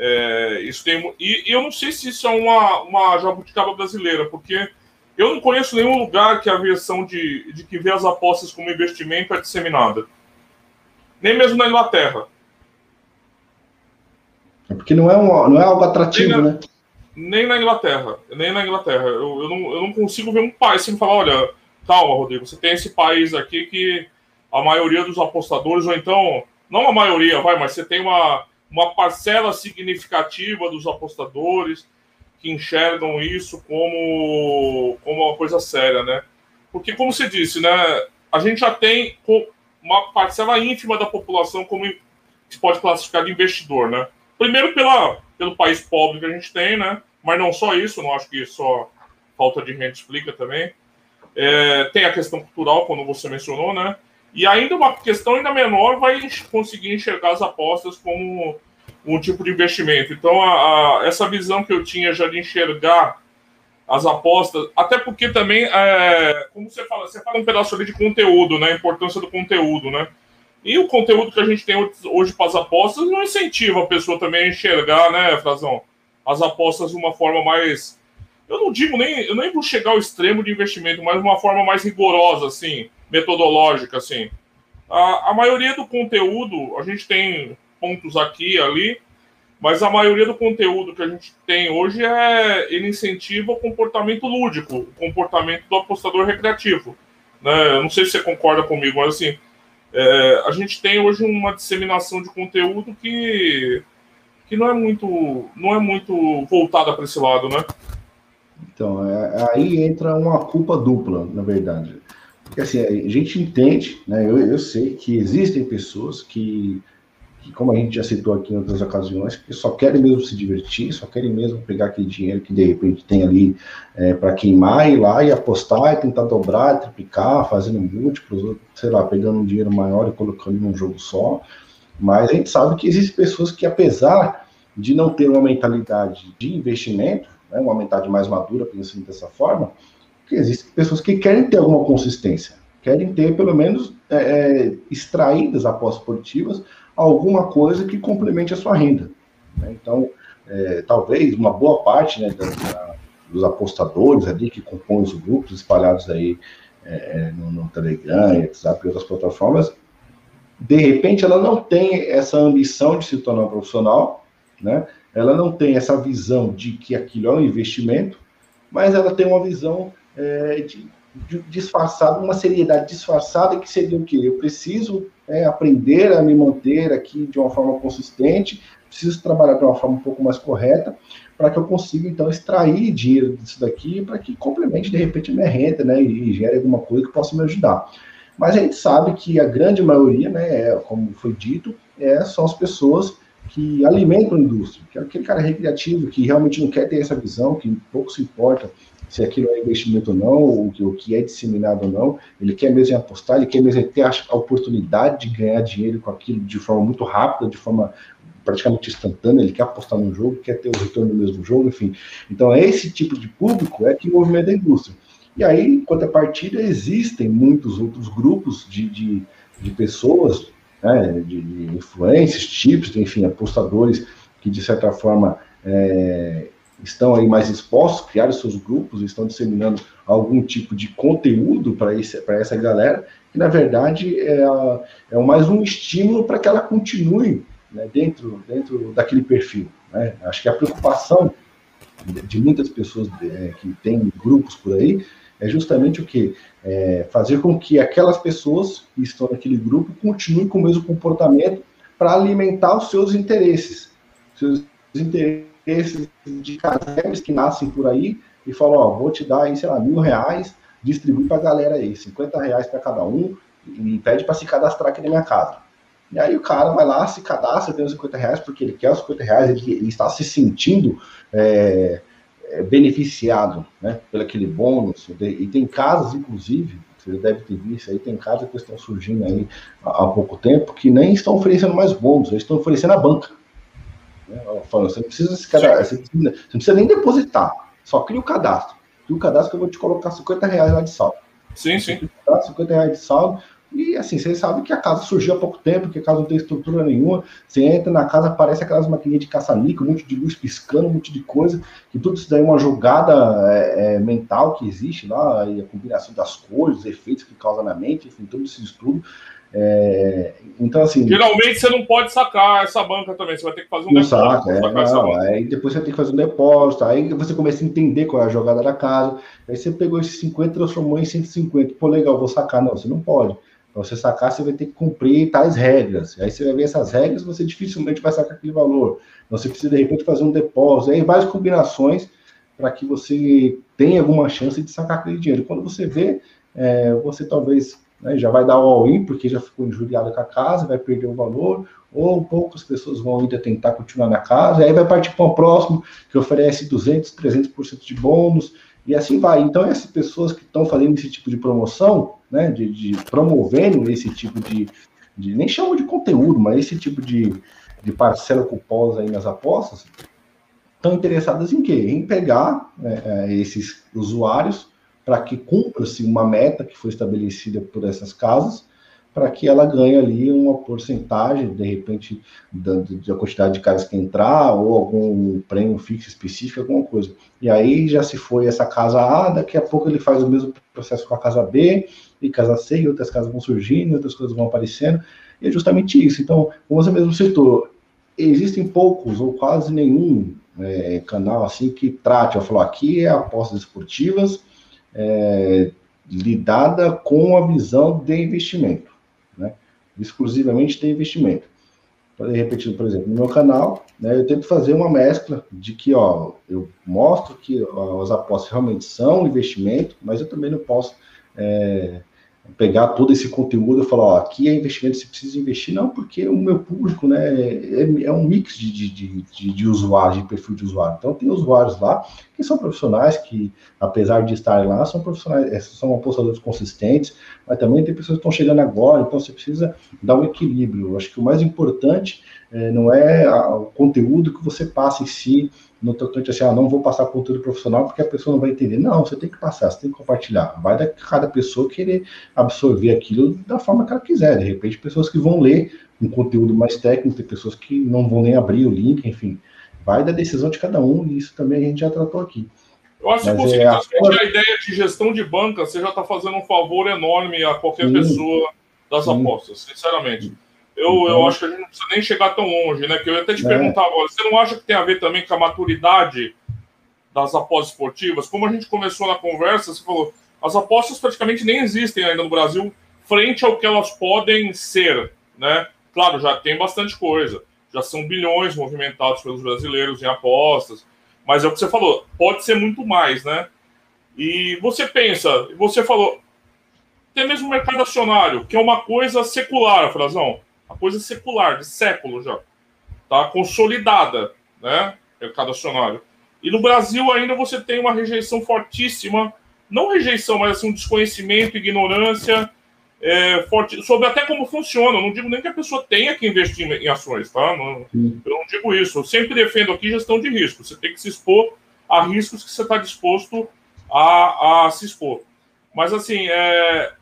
É, isso tem, e, e, eu não sei se isso é uma, uma jabuticaba brasileira, porque eu não conheço nenhum lugar que a versão de, de que vê as apostas como investimento é disseminada. Nem mesmo na Inglaterra. É porque não é, um, não é algo atrativo, nem na, né? Nem na Inglaterra. Nem na Inglaterra. Eu, eu, não, eu não consigo ver um país assim falar, olha, calma, Rodrigo, você tem esse país aqui que a maioria dos apostadores, ou então, não a maioria, vai, mas você tem uma, uma parcela significativa dos apostadores que enxergam isso como, como uma coisa séria, né? Porque, como você disse, né, a gente já tem uma parcela ínfima da população como se pode classificar de investidor, né? Primeiro pela, pelo país pobre que a gente tem, né? Mas não só isso, não acho que só falta de renda explica também. É, tem a questão cultural, como você mencionou, né? E ainda uma questão ainda menor vai conseguir enxergar as apostas como um tipo de investimento. Então, a, a, essa visão que eu tinha já de enxergar as apostas, até porque também, é, como você fala, você fala um pedaço ali de conteúdo, né? A importância do conteúdo, né? E o conteúdo que a gente tem hoje para as apostas não incentiva a pessoa também a enxergar, né, Frazão? as apostas de uma forma mais. Eu não digo nem. Eu nem vou chegar ao extremo de investimento, mas de uma forma mais rigorosa, assim, metodológica, assim. A, a maioria do conteúdo, a gente tem pontos aqui e ali, mas a maioria do conteúdo que a gente tem hoje é ele incentiva o comportamento lúdico, o comportamento do apostador recreativo. Né? Eu não sei se você concorda comigo, mas assim, é, a gente tem hoje uma disseminação de conteúdo que, que não é muito não é muito voltada para esse lado, né? Então, é, aí entra uma culpa dupla, na verdade. Assim, a gente entende, né? Eu, eu sei que existem pessoas que que, como a gente já citou aqui em outras ocasiões, que só querem mesmo se divertir, só querem mesmo pegar aquele dinheiro que de repente tem ali é, para queimar, ir lá e apostar, e tentar dobrar, triplicar, fazendo múltiplos, sei lá, pegando um dinheiro maior e colocando num jogo só. Mas a gente sabe que existem pessoas que, apesar de não ter uma mentalidade de investimento, né, uma mentalidade mais madura, pensando dessa forma, que existem pessoas que querem ter alguma consistência, querem ter, pelo menos, é, é extraídas apostas positivas alguma coisa que complemente a sua renda. Né? Então, é, talvez uma boa parte né, da, da, dos apostadores ali que compõem os grupos espalhados aí é, é no, no, Telegram, WhatsApp e outras plataformas, de repente ela não tem essa ambição de se tornar um profissional, né? ela não tem essa visão de que aquilo é um investimento, mas ela tem uma visão é, de, de, disfarçada, uma seriedade disfarçada que seria o quê? Eu preciso é, aprender a me manter aqui de uma forma consistente, preciso trabalhar de uma forma um pouco mais correta, para que eu consiga, então, extrair dinheiro disso daqui, para que complemente, de repente, a minha renda, né, e gere alguma coisa que possa me ajudar. Mas a gente sabe que a grande maioria, né, é, como foi dito, é, são as pessoas que alimentam a indústria, que é aquele cara recreativo que realmente não quer ter essa visão, que pouco se importa se aquilo é investimento ou não, o que é disseminado ou não, ele quer mesmo apostar, ele quer mesmo ter a oportunidade de ganhar dinheiro com aquilo de forma muito rápida, de forma praticamente instantânea, ele quer apostar no jogo, quer ter o retorno do mesmo jogo, enfim. Então, é esse tipo de público é que movimenta a indústria. E aí, quanto à partida, existem muitos outros grupos de, de, de pessoas, né, de, de influências, tipos, enfim, apostadores que, de certa forma, é, estão aí mais expostos, criaram seus grupos, estão disseminando algum tipo de conteúdo para essa galera, que na verdade é, é mais um estímulo para que ela continue né, dentro, dentro daquele perfil. Né? Acho que a preocupação de muitas pessoas é, que têm grupos por aí é justamente o que? É fazer com que aquelas pessoas que estão naquele grupo continuem com o mesmo comportamento para alimentar os seus interesses. Seus interesses esses de casebres que nascem por aí e falam, ó, vou te dar aí, sei lá, mil reais, distribui para a galera aí, 50 reais para cada um, e pede para se cadastrar aqui na minha casa. E aí o cara vai lá, se cadastra, tem os 50 reais, porque ele quer os 50 reais, ele, ele está se sentindo é, é, beneficiado né, pelo aquele bônus. E tem casos, inclusive, você deve ter visto aí, tem casos que estão surgindo aí há, há pouco tempo que nem estão oferecendo mais bônus, eles estão oferecendo a banca. Né? Falando, você não precisa se cadastrar, você, precisa, você não precisa nem depositar, só cria o cadastro. Cria o cadastro que eu vou te colocar 50 reais lá de saldo. Sim, sim. 50 reais de saldo. E assim, vocês sabem que a casa surgiu há pouco tempo, que a casa não tem estrutura nenhuma. Você entra na casa, aparece aquelas maquininhas de caça-níquel, um monte de luz piscando, um monte de coisa. Que tudo isso daí é uma jogada é, é, mental que existe lá, e a combinação das cores, os efeitos que causa na mente, enfim, todo esse estudo. É, então, assim. Geralmente você não pode sacar essa banca também, você vai ter que fazer um não depósito. Saca, é, não, aí depois você tem que fazer um depósito, aí você começa a entender qual é a jogada da casa. Aí você pegou esses 50 e transformou em 150. Pô, legal, vou sacar. Não, você não pode. Para você sacar, você vai ter que cumprir tais regras. Aí você vai ver essas regras, você dificilmente vai sacar aquele valor. Você precisa, de repente, fazer um depósito. Aí várias combinações para que você tenha alguma chance de sacar aquele dinheiro. Quando você vê, é, você talvez né, já vai dar o all-in, porque já ficou injuriado com a casa, vai perder o valor, ou poucas pessoas vão ainda tentar continuar na casa, aí vai partir para o próximo, que oferece 200, 300% de bônus, e assim vai. Então, essas pessoas que estão fazendo esse tipo de promoção, né, de, de promovendo esse tipo de, de, nem chamo de conteúdo, mas esse tipo de, de parcela culposa aí nas apostas, estão interessadas em quê? Em pegar é, esses usuários para que cumpra-se uma meta que foi estabelecida por essas casas, para que ela ganhe ali uma porcentagem, de repente, da, da, quantidade de casas que entrar, ou algum prêmio fixo específico, alguma coisa. E aí já se foi essa casa A, daqui a pouco ele faz o mesmo processo com a casa B, e casa C, e outras casas vão surgindo, outras coisas vão aparecendo, e é justamente isso. Então, como você mesmo citou, existem poucos ou quase nenhum é, canal assim que trate, eu falo, aqui é apostas esportivas, é, lidada com a visão de investimento exclusivamente de investimento. Para repetir, por exemplo, no meu canal, né, eu tento fazer uma mescla de que, ó, eu mostro que ó, as apostas realmente são investimento, mas eu também não posso é, pegar todo esse conteúdo e falar, ó, aqui é investimento, você precisa investir, não, porque o meu público, né, é, é um mix de, de, de, de usuários, de perfil de usuário. Então, tem usuários lá que são profissionais, que, apesar de estarem lá, são profissionais, é, são apostadores consistentes, mas também tem pessoas que estão chegando agora, então você precisa dar um equilíbrio. Eu acho que o mais importante é, não é a, o conteúdo que você passa em si, no tocante assim, ah, não vou passar conteúdo profissional porque a pessoa não vai entender. Não, você tem que passar, você tem que compartilhar. Vai da cada pessoa querer absorver aquilo da forma que ela quiser. De repente, pessoas que vão ler um conteúdo mais técnico, tem pessoas que não vão nem abrir o link, enfim. Vai da decisão de cada um, e isso também a gente já tratou aqui. Eu acho que você é, a... a ideia de gestão de banca, você já está fazendo um favor enorme a qualquer sim, pessoa das sim. apostas, sinceramente. Eu, então, eu acho que a gente não precisa nem chegar tão longe, né? Que eu ia até te é. perguntar agora, você não acha que tem a ver também com a maturidade das apostas esportivas? Como a gente começou na conversa, você falou, as apostas praticamente nem existem ainda no Brasil frente ao que elas podem ser, né? Claro, já tem bastante coisa, já são bilhões movimentados pelos brasileiros em apostas, mas é o que você falou, pode ser muito mais, né? E você pensa, você falou, tem mesmo o mercado acionário, que é uma coisa secular, Frazão a coisa secular, de século já. Tá consolidada, né? Mercado acionário. E no Brasil ainda você tem uma rejeição fortíssima, não rejeição, mas assim, um desconhecimento, ignorância é, forte, sobre até como funciona. Eu não digo nem que a pessoa tenha que investir em ações, tá? Não, eu não digo isso. Eu sempre defendo aqui gestão de risco. Você tem que se expor a riscos que você está disposto a, a se expor. Mas assim, é,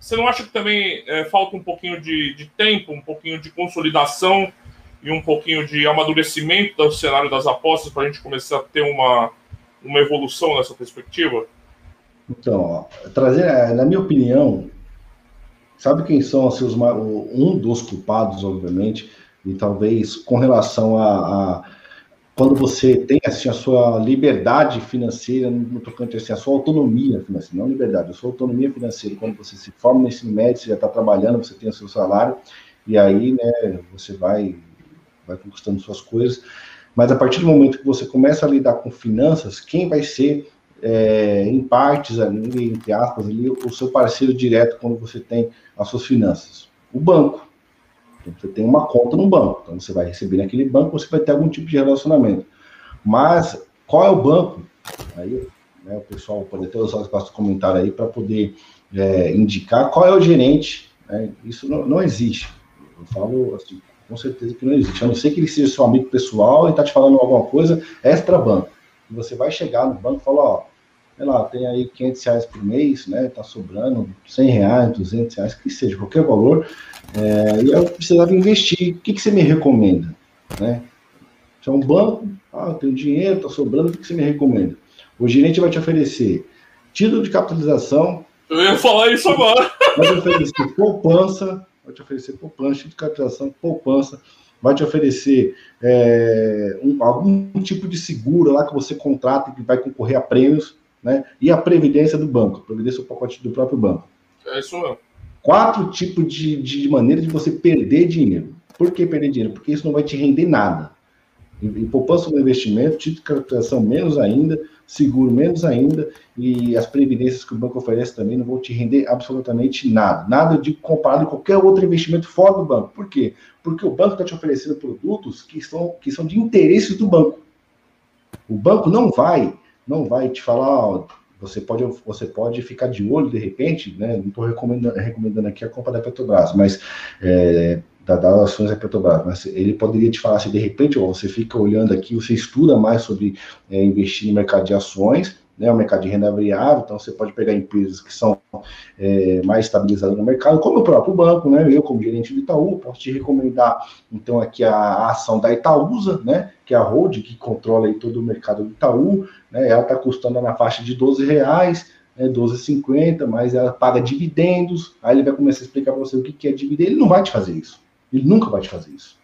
você não acha que também é, falta um pouquinho de, de, tempo, um pouquinho de consolidação e um pouquinho de amadurecimento do cenário das apostas para a gente começar a ter uma, uma evolução nessa perspectiva? Então, trazer, é, na minha opinião, sabe quem são assim, os, um dos culpados, obviamente, e talvez com relação a, a quando você tem assim, a sua liberdade financeira, no tocante assim, a sua autonomia financeira, não liberdade, a sua autonomia financeira, quando você se forma no ensino médio, você já está trabalhando, você tem o seu salário, e aí né, você vai, vai conquistando suas coisas, mas a partir do momento que você começa a lidar com finanças, quem vai ser, é, em partes ali, entre aspas, ali, o seu parceiro direto quando você tem as suas finanças? O banco. Você tem uma conta no banco, então você vai receber naquele banco, você vai ter algum tipo de relacionamento. Mas qual é o banco? Aí né, o pessoal pode até usar os comentários aí para poder é, indicar qual é o gerente. Né? Isso não, não, existe. Eu falo assim, com certeza que não existe. A não ser que ele seja seu amigo pessoal e está te falando alguma coisa extra banco. E você vai chegar no banco e falar, ó, sei lá, tem aí 500 reais por mês, né? Tá sobrando 100 reais, 200 reais, que seja, qualquer valor. É, e eu precisava investir. O que, que você me recomenda? Né? Você é um banco, ah, tenho dinheiro, tá sobrando, o que, que você me recomenda? O gerente vai te oferecer título de capitalização. Eu ia falar isso agora. Vai te oferecer poupança, vai te oferecer poupança, título de capitalização, poupança, vai te oferecer é, um, algum tipo de seguro lá que você contrata e que vai concorrer a prêmios né? E a previdência do banco, a previdência do pacote do próprio banco. É isso mesmo. Quatro tipos de, de maneira de você perder dinheiro. Por que perder dinheiro? Porque isso não vai te render nada. E, poupança no investimento, título de capitalização menos ainda, seguro menos ainda, e as previdências que o banco oferece também não vão te render absolutamente nada. Nada de comparado com qualquer outro investimento fora do banco. Por quê? Porque o banco está te oferecendo produtos que são, que são de interesses do banco. O banco não vai não vai te falar, ó, você pode, você pode ficar de olho de repente, né? Não estou recomendando, recomendando aqui a compra da Petrobras, mas é, da, das ações da Petrobras, mas ele poderia te falar assim, de repente, ó, você fica olhando aqui, você estuda mais sobre é, investir no mercado de ações, né, o mercado de renda variável, então você pode pegar empresas que são é, mais estabilizadas no mercado, como o próprio banco, né, eu como gerente do Itaú, posso te recomendar, então, aqui a, a ação da Itaúsa, né, que é a holding que controla aí todo o mercado do Itaú, né, ela está custando na faixa de 12 reais, né, 12,50, mas ela paga dividendos, aí ele vai começar a explicar para você o que, que é dividendo, ele não vai te fazer isso, ele nunca vai te fazer isso.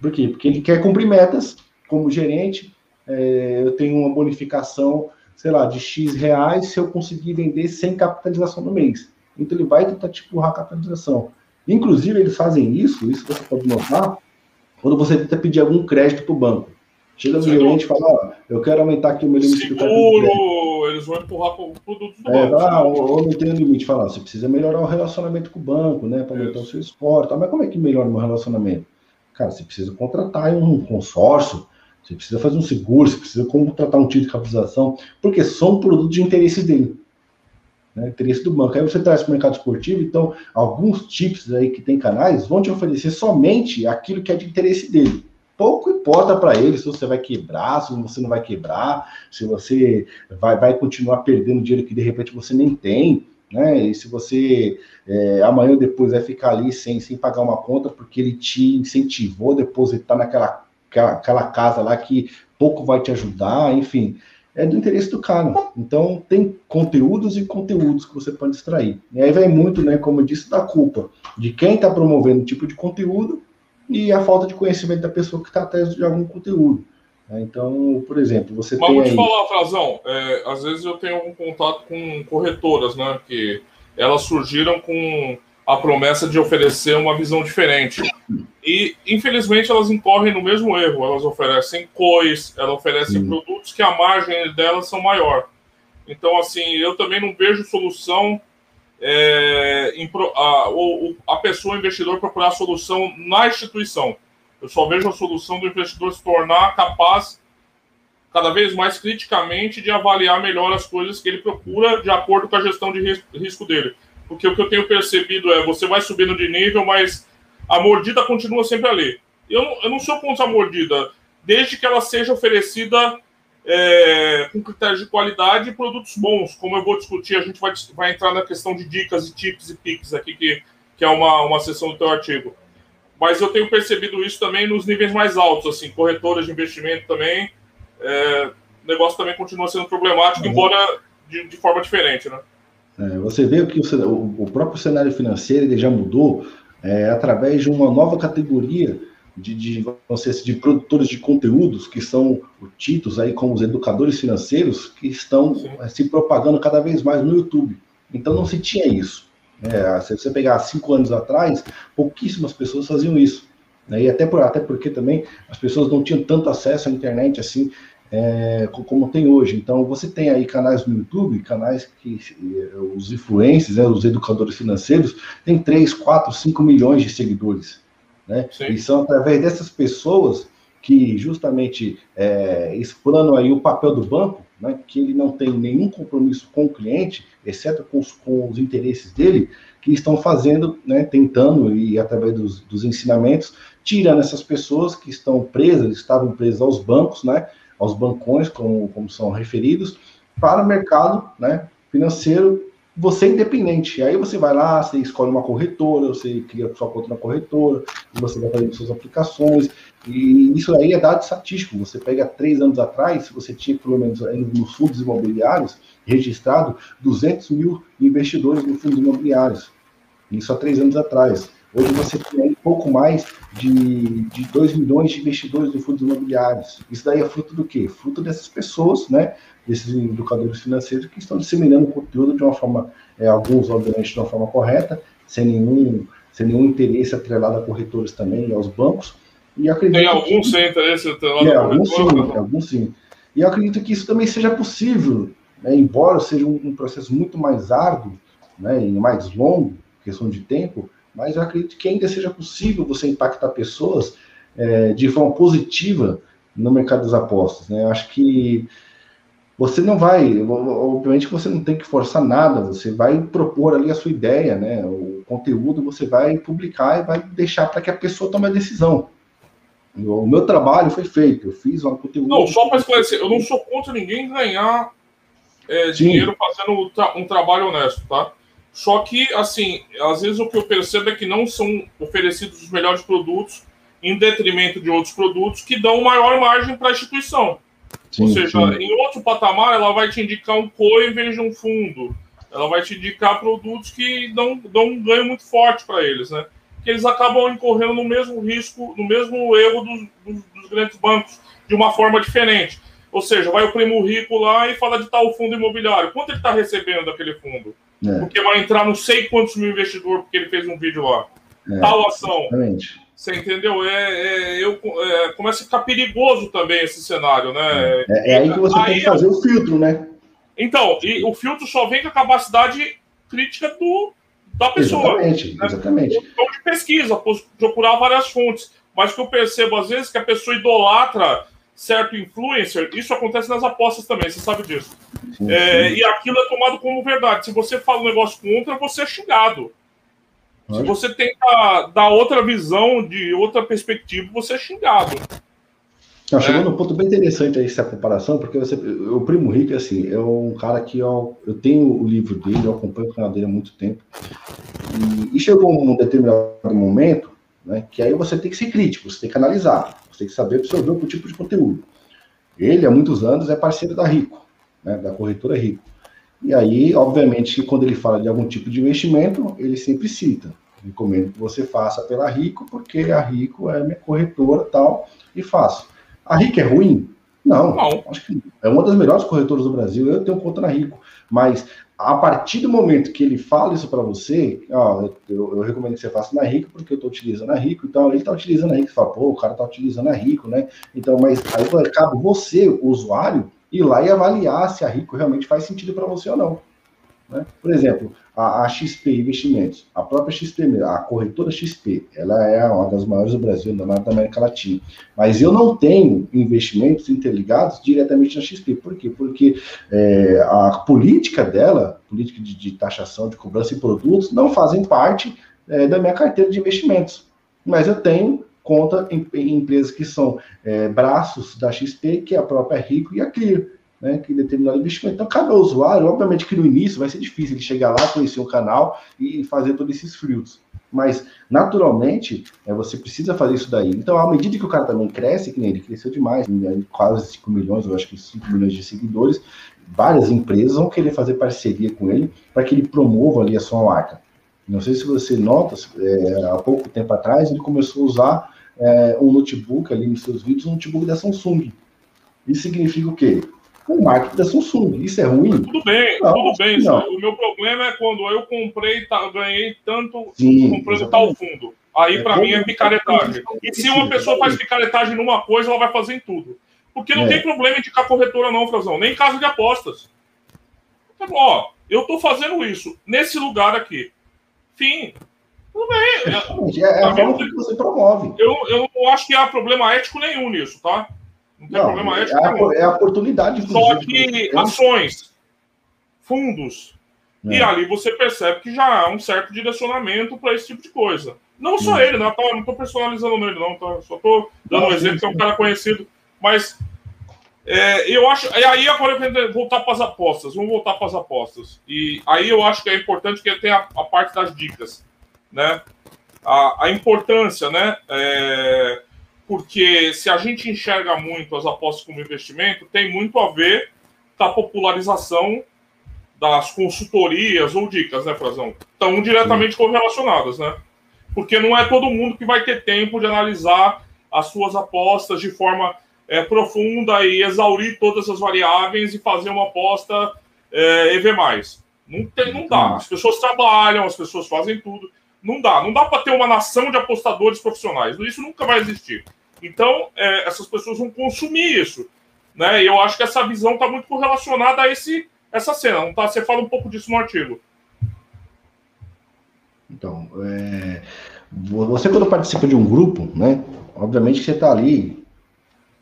Por quê? Porque ele quer cumprir metas, como gerente, é, eu tenho uma bonificação sei lá, de X reais se eu conseguir vender sem capitalização no mês. Então ele vai tentar te empurrar a capitalização. Inclusive, eles fazem isso, isso você pode notar, quando você tenta pedir algum crédito para o banco. Chega no gerente e fala, ó, eu quero aumentar aqui o meu limite Seguro, eles vão empurrar o produto do é, banco. Ah, ou, ou não tem limite. Fala, você precisa melhorar o relacionamento com o banco, né? Para aumentar o seu score. Tá? Mas como é que melhora o meu relacionamento? Cara, você precisa contratar um consórcio, você precisa fazer um seguro, você precisa contratar um título de capitalização, porque são produtos de interesse dele. Né, interesse do banco. Aí você traz para o mercado esportivo, então alguns tips aí que tem canais vão te oferecer somente aquilo que é de interesse dele. Pouco importa para ele se você vai quebrar, se você não vai quebrar, se você vai, vai continuar perdendo dinheiro que de repente você nem tem, né? E se você é, amanhã ou depois vai ficar ali sem, sem pagar uma conta porque ele te incentivou a depositar naquela aquela, casa lá que pouco vai te ajudar, enfim, é do interesse do cara. Então, tem conteúdos e conteúdos que você pode extrair. E aí vem muito, né, como eu disse, da culpa de quem está promovendo o tipo de conteúdo e a falta de conhecimento da pessoa que está atrás de algum conteúdo. Né. Então, por exemplo, você Mas tem. Mas vou te aí... falar, Frazão, é, às vezes eu tenho algum contato com corretoras, né? Que elas surgiram com a promessa de oferecer uma visão diferente. E, infelizmente, elas incorrem no mesmo erro. Elas oferecem cois, elas oferecem produtos que a margem delas são maior. Então, assim, eu também não vejo solução é, em, a, a pessoa, o investidor, procurar solução na instituição. Eu só vejo a solução do investidor se tornar capaz, cada vez mais criticamente, de avaliar melhor as coisas que ele procura de acordo com a gestão de risco dele porque o que eu tenho percebido é você vai subindo de nível, mas a mordida continua sempre ali. Eu, eu não sou contra a mordida, desde que ela seja oferecida é, com critérios de qualidade e produtos bons. Como eu vou discutir, a gente vai, vai entrar na questão de dicas e tips e pics aqui, que, que é uma, uma sessão do teu artigo. Mas eu tenho percebido isso também nos níveis mais altos, assim, corretoras de investimento também. É, o negócio também continua sendo problemático, uhum. embora de, de forma diferente, né? É, você vê que o, o, próprio cenário financeiro ele já mudou é, através de uma nova categoria de, de, dizer, de produtores de conteúdos, que são títulos aí como os educadores financeiros, que estão é, se propagando cada vez mais no YouTube. Então não se tinha isso. É, se você pegar cinco anos atrás, pouquíssimas pessoas faziam isso. Né? E até, por, até porque também as pessoas não tinham tanto acesso à internet assim é, como tem hoje. Então, você tem aí canais no YouTube, canais que eh, os influencers, né, os educadores financeiros, têm 3, 4, 5 milhões de seguidores. Né? E são através dessas pessoas que justamente é, explanam aí o papel do banco, né, que ele não tem nenhum compromisso com o cliente, exceto com os, com os interesses dele, que estão fazendo, né, tentando, e através dos, dos ensinamentos, tirando essas pessoas que estão presas, estavam presas aos bancos, né, aos bancões, como, como são referidos, para o mercado né, financeiro, você é independente. Aí você vai lá, você escolhe uma corretora, você cria sua conta na corretora, você vai fazer suas aplicações, e isso aí é dado estatístico. Você pega três anos atrás, você tinha pelo menos nos fundos imobiliários registrado 200 mil investidores no fundos imobiliários. Isso há três anos atrás. Hoje você tem pouco mais de, de 2 milhões de investidores de fundos imobiliários. Isso daí é fruto do quê? Fruto dessas pessoas, né? Desses educadores financeiros que estão disseminando conteúdo de uma forma, é, alguns, obviamente, de uma forma correta, sem nenhum, sem nenhum interesse atrelado a corretores também e aos bancos. E acredito tem alguns que, sem interesse atrelado é, a alguns sim, alguns sim. E eu acredito que isso também seja possível, né? embora seja um, um processo muito mais árduo né? e mais longo, questão de tempo, mas eu acredito que ainda seja possível você impactar pessoas é, de forma positiva no mercado das apostas. Né? Eu acho que você não vai, obviamente você não tem que forçar nada, você vai propor ali a sua ideia, né? O conteúdo você vai publicar e vai deixar para que a pessoa tome a decisão. O meu trabalho foi feito, eu fiz um conteúdo. Não, só para esclarecer, eu não sou contra ninguém ganhar é, dinheiro fazendo um, tra um trabalho honesto, tá? Só que, assim, às vezes o que eu percebo é que não são oferecidos os melhores produtos em detrimento de outros produtos que dão maior margem para a instituição. Sim, Ou seja, sim. em outro patamar, ela vai te indicar um COI em vez de um fundo. Ela vai te indicar produtos que dão, dão um ganho muito forte para eles, né? Que eles acabam incorrendo no mesmo risco, no mesmo erro dos, dos, dos grandes bancos, de uma forma diferente. Ou seja, vai o primo rico lá e fala de tal fundo imobiliário. Quanto ele está recebendo daquele fundo? É. Porque vai entrar não sei quantos mil investidores porque ele fez um vídeo lá. É, tal ação. Exatamente. Você entendeu? É, é eu, é, começa a ficar perigoso também esse cenário, né? É, é aí que você aí, tem que fazer o filtro, né? Então, e o filtro só vem com a capacidade crítica do, da pessoa. Exatamente, né? exatamente. Então, de pesquisa, procurar várias fontes. Mas que eu percebo, às vezes, que a pessoa idolatra certo influencer, isso acontece nas apostas também, você sabe disso. É. E aquilo é tomado como verdade. Se você fala um negócio contra, você é xingado. Se você tenta dar outra visão, de outra perspectiva, você é xingado. Não, chegou é. num ponto bem interessante aí essa comparação, porque você, o Primo Rico, assim, é um cara que eu, eu tenho o livro dele, eu acompanho o canal dele há muito tempo, e, e chegou um determinado momento, né, que aí você tem que ser crítico, você tem que analisar, você tem que saber absorver o tipo de conteúdo. Ele, há muitos anos, é parceiro da Rico, né, da corretora Rico. E aí, obviamente, quando ele fala de algum tipo de investimento, ele sempre cita. Recomendo que você faça pela Rico, porque a Rico é minha corretora tal, e faço. A Rico é ruim? Não, não, acho que é uma das melhores corretoras do Brasil. Eu tenho conta na Rico, mas a partir do momento que ele fala isso para você, ó, eu, eu, recomendo que você faça na Rico, porque eu estou utilizando a Rico, então ele está utilizando a Rico, você fala, pô, o cara está utilizando a Rico, né? Então, mas aí cabe você, o usuário, ir lá e avaliar se a Rico realmente faz sentido para você ou não. Né? Por exemplo, a, a, XP Investimentos, a própria XP, a corretora XP, ela é uma das maiores do Brasil, da América Latina. Mas eu não tenho investimentos interligados diretamente na XP. Por quê? Porque é, a política dela, política de, de, taxação, de cobrança de produtos, não fazem parte é, da minha carteira de investimentos. Mas eu tenho conta em, em empresas que são é, braços da XP, que é a própria Rico e a Clear né, que determinado investimento. Então, cada usuário, obviamente que no início vai ser difícil ele chegar lá, conhecer o canal e fazer todos esses filtros. Mas, naturalmente, é, você precisa fazer isso daí. Então, à medida que o cara também cresce, que nem ele cresceu demais, quase 5 milhões, eu acho que 5 milhões de seguidores, várias empresas vão querer fazer parceria com ele para que ele promova ali a sua marca. Não sei se você nota, é, há pouco tempo atrás, ele começou a usar é, um notebook ali nos seus vídeos, um notebook da Samsung. Isso significa o quê? O marketing da Samsung. Isso é ruim? Tudo bem, não, tudo bem. Não. O meu problema é quando eu comprei, tá, ganhei tanto Sim, comprando tal fundo. Aí, é, para mim, é picaretagem. E se uma pessoa faz picaretagem numa coisa, ela vai fazer em tudo. Porque não é. tem problema em indicar corretora, não, Frazão. Nem em caso de apostas. Então, ó, eu tô fazendo isso nesse lugar aqui. Fim. Tudo bem. É, é a forma que você promove. Eu, eu não acho que há problema ético nenhum nisso, tá? Não tem não, problema ético. É a, é a oportunidade. Só que ações, fundos. É. E ali você percebe que já há um certo direcionamento para esse tipo de coisa. Não só hum. ele, não estou personalizando nele, não. Tá? Só estou dando um exemplo que é um cara conhecido. Mas é, eu acho. E aí agora eu quero voltar para as apostas. Vamos voltar para as apostas. E aí eu acho que é importante que tem a, a parte das dicas. Né? A, a importância, né? É, porque se a gente enxerga muito as apostas como investimento, tem muito a ver com a popularização das consultorias ou dicas, né, Frazão? Estão diretamente correlacionadas, né? Porque não é todo mundo que vai ter tempo de analisar as suas apostas de forma é, profunda e exaurir todas as variáveis e fazer uma aposta é, EV+. Não, tem, não dá. As pessoas trabalham, as pessoas fazem tudo. Não dá. Não dá para ter uma nação de apostadores profissionais. Isso nunca vai existir. Então, é, essas pessoas vão consumir isso. Né? E eu acho que essa visão está muito correlacionada a esse, essa cena. Tá? Você fala um pouco disso no artigo. Então, é, você quando participa de um grupo, né? Obviamente você está ali,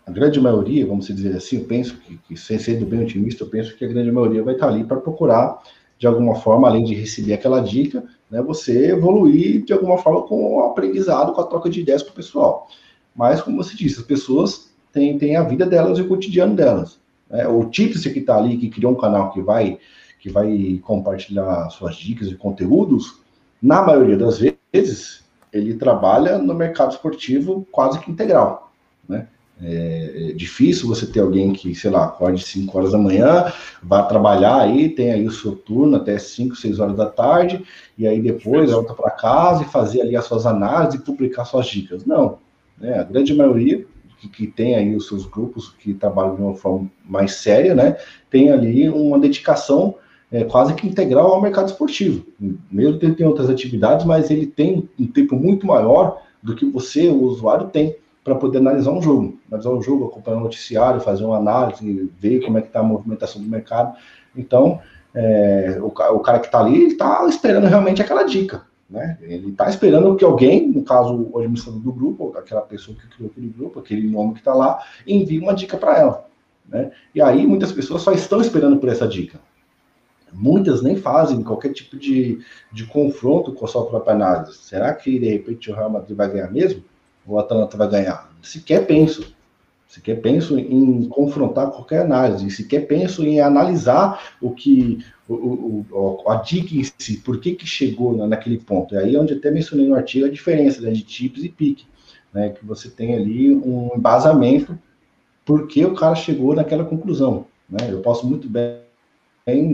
a grande maioria, vamos dizer assim, eu penso que, que sendo bem otimista, eu penso que a grande maioria vai estar tá ali para procurar, de alguma forma, além de receber aquela dica, né, você evoluir de alguma forma com o aprendizado, com a troca de ideias com o pessoal. Mas, como você disse, as pessoas têm, têm a vida delas e o cotidiano delas. Né? O tipster que está ali, que criou um canal que vai, que vai compartilhar suas dicas e conteúdos, na maioria das vezes, ele trabalha no mercado esportivo quase que integral. Né? É, é difícil você ter alguém que, sei lá, acorde 5 horas da manhã, vá trabalhar aí, tem aí o seu turno até 5, 6 horas da tarde, e aí depois volta para casa e fazer ali as suas análises e publicar suas dicas. Não. Né? A grande maioria que, que, tem aí os seus grupos que trabalham de uma forma mais séria, né, tem ali uma dedicação é, quase que integral ao mercado esportivo. Mesmo que ele tenha outras atividades, mas ele tem um tempo muito maior do que você, o usuário, tem para poder analisar um jogo. Analisar um jogo, acompanhar um noticiário, fazer uma análise, ver como é que está a movimentação do mercado. Então, é, o, o, cara que está ali, está esperando realmente aquela dica. Né? Ele está esperando que alguém, no caso o administrador do grupo, aquela pessoa que criou aquele grupo, aquele nome que está lá, envie uma dica para ela. Né? E aí muitas pessoas só estão esperando por essa dica. Muitas nem fazem qualquer tipo de, de confronto com a sua própria análise. Será que de repente o Real Madrid vai ganhar mesmo? Ou o Atalanta vai ganhar? Sequer penso. Sequer penso em confrontar qualquer análise. Sequer penso em analisar o que o, o, a dica em si, por que, que chegou naquele ponto. E aí é onde até mencionei no artigo a diferença né, de tips e pique, né, que você tem ali um embasamento por que o cara chegou naquela conclusão. Né? Eu posso muito bem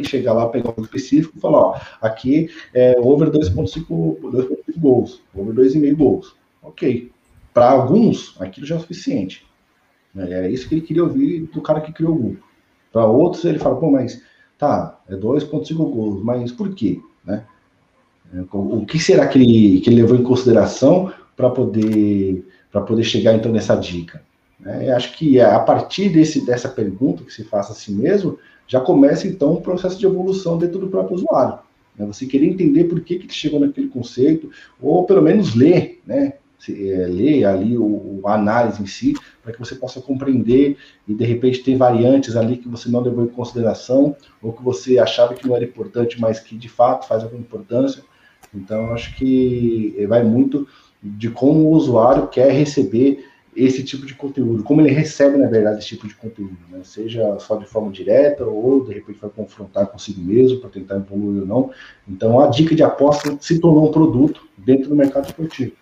chegar lá, pegar um específico e falar, ó, aqui é over 2.5 gols, over 2,5 gols. Ok. Para alguns, aquilo já é o suficiente. Era isso que ele queria ouvir do cara que criou o grupo. Para outros, ele fala, pô, mas Tá, é 2,5 gols, mas por quê? Né? É, o que será que ele, que ele levou em consideração para poder, poder chegar então nessa dica? É, acho que a partir desse, dessa pergunta que se faça a si mesmo, já começa então um processo de evolução dentro do próprio usuário. Né? Você querer entender por que, que ele chegou naquele conceito, ou pelo menos ler, né? É, ler ali o, o, análise em si, para que você possa compreender e de repente tem variantes ali que você não levou em consideração, ou que você achava que não era importante, mas que de fato faz alguma importância. Então, acho que vai muito de como o usuário quer receber esse tipo de conteúdo, como ele recebe, na verdade, esse tipo de conteúdo, né? seja só de forma direta ou de repente vai confrontar consigo mesmo para tentar evoluir ou não. Então, a dica de aposta se tornou um produto dentro do mercado esportivo.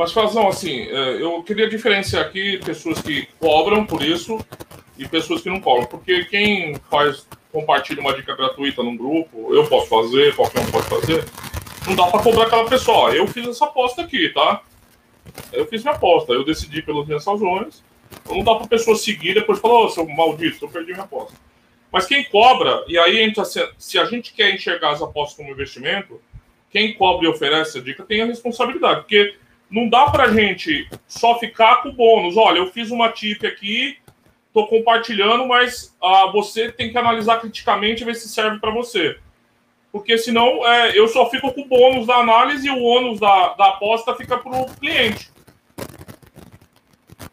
Mas, Fazão, assim, é, eu queria diferenciar aqui pessoas que cobram por isso e pessoas que não cobram. Porque quem faz, compartilha uma dica gratuita num grupo, eu posso fazer, qualquer um pode fazer, não dá para cobrar aquela pessoa. Eu fiz essa aposta aqui, tá? Eu fiz minha aposta, eu decidi pelos mensalzões. Então não dá para pessoa seguir e depois falar, ô, oh, seu maldito, eu perdi minha aposta. Mas quem cobra, e aí entra, se a gente quer enxergar as apostas como investimento, quem cobra e oferece a dica tem a responsabilidade, porque não dá para gente só ficar com bônus. Olha, eu fiz uma tip aqui, estou compartilhando, mas ah, você tem que analisar criticamente e ver se serve para você. Porque senão é, eu só fico com o bônus da análise e o ônus da, da aposta fica para o cliente.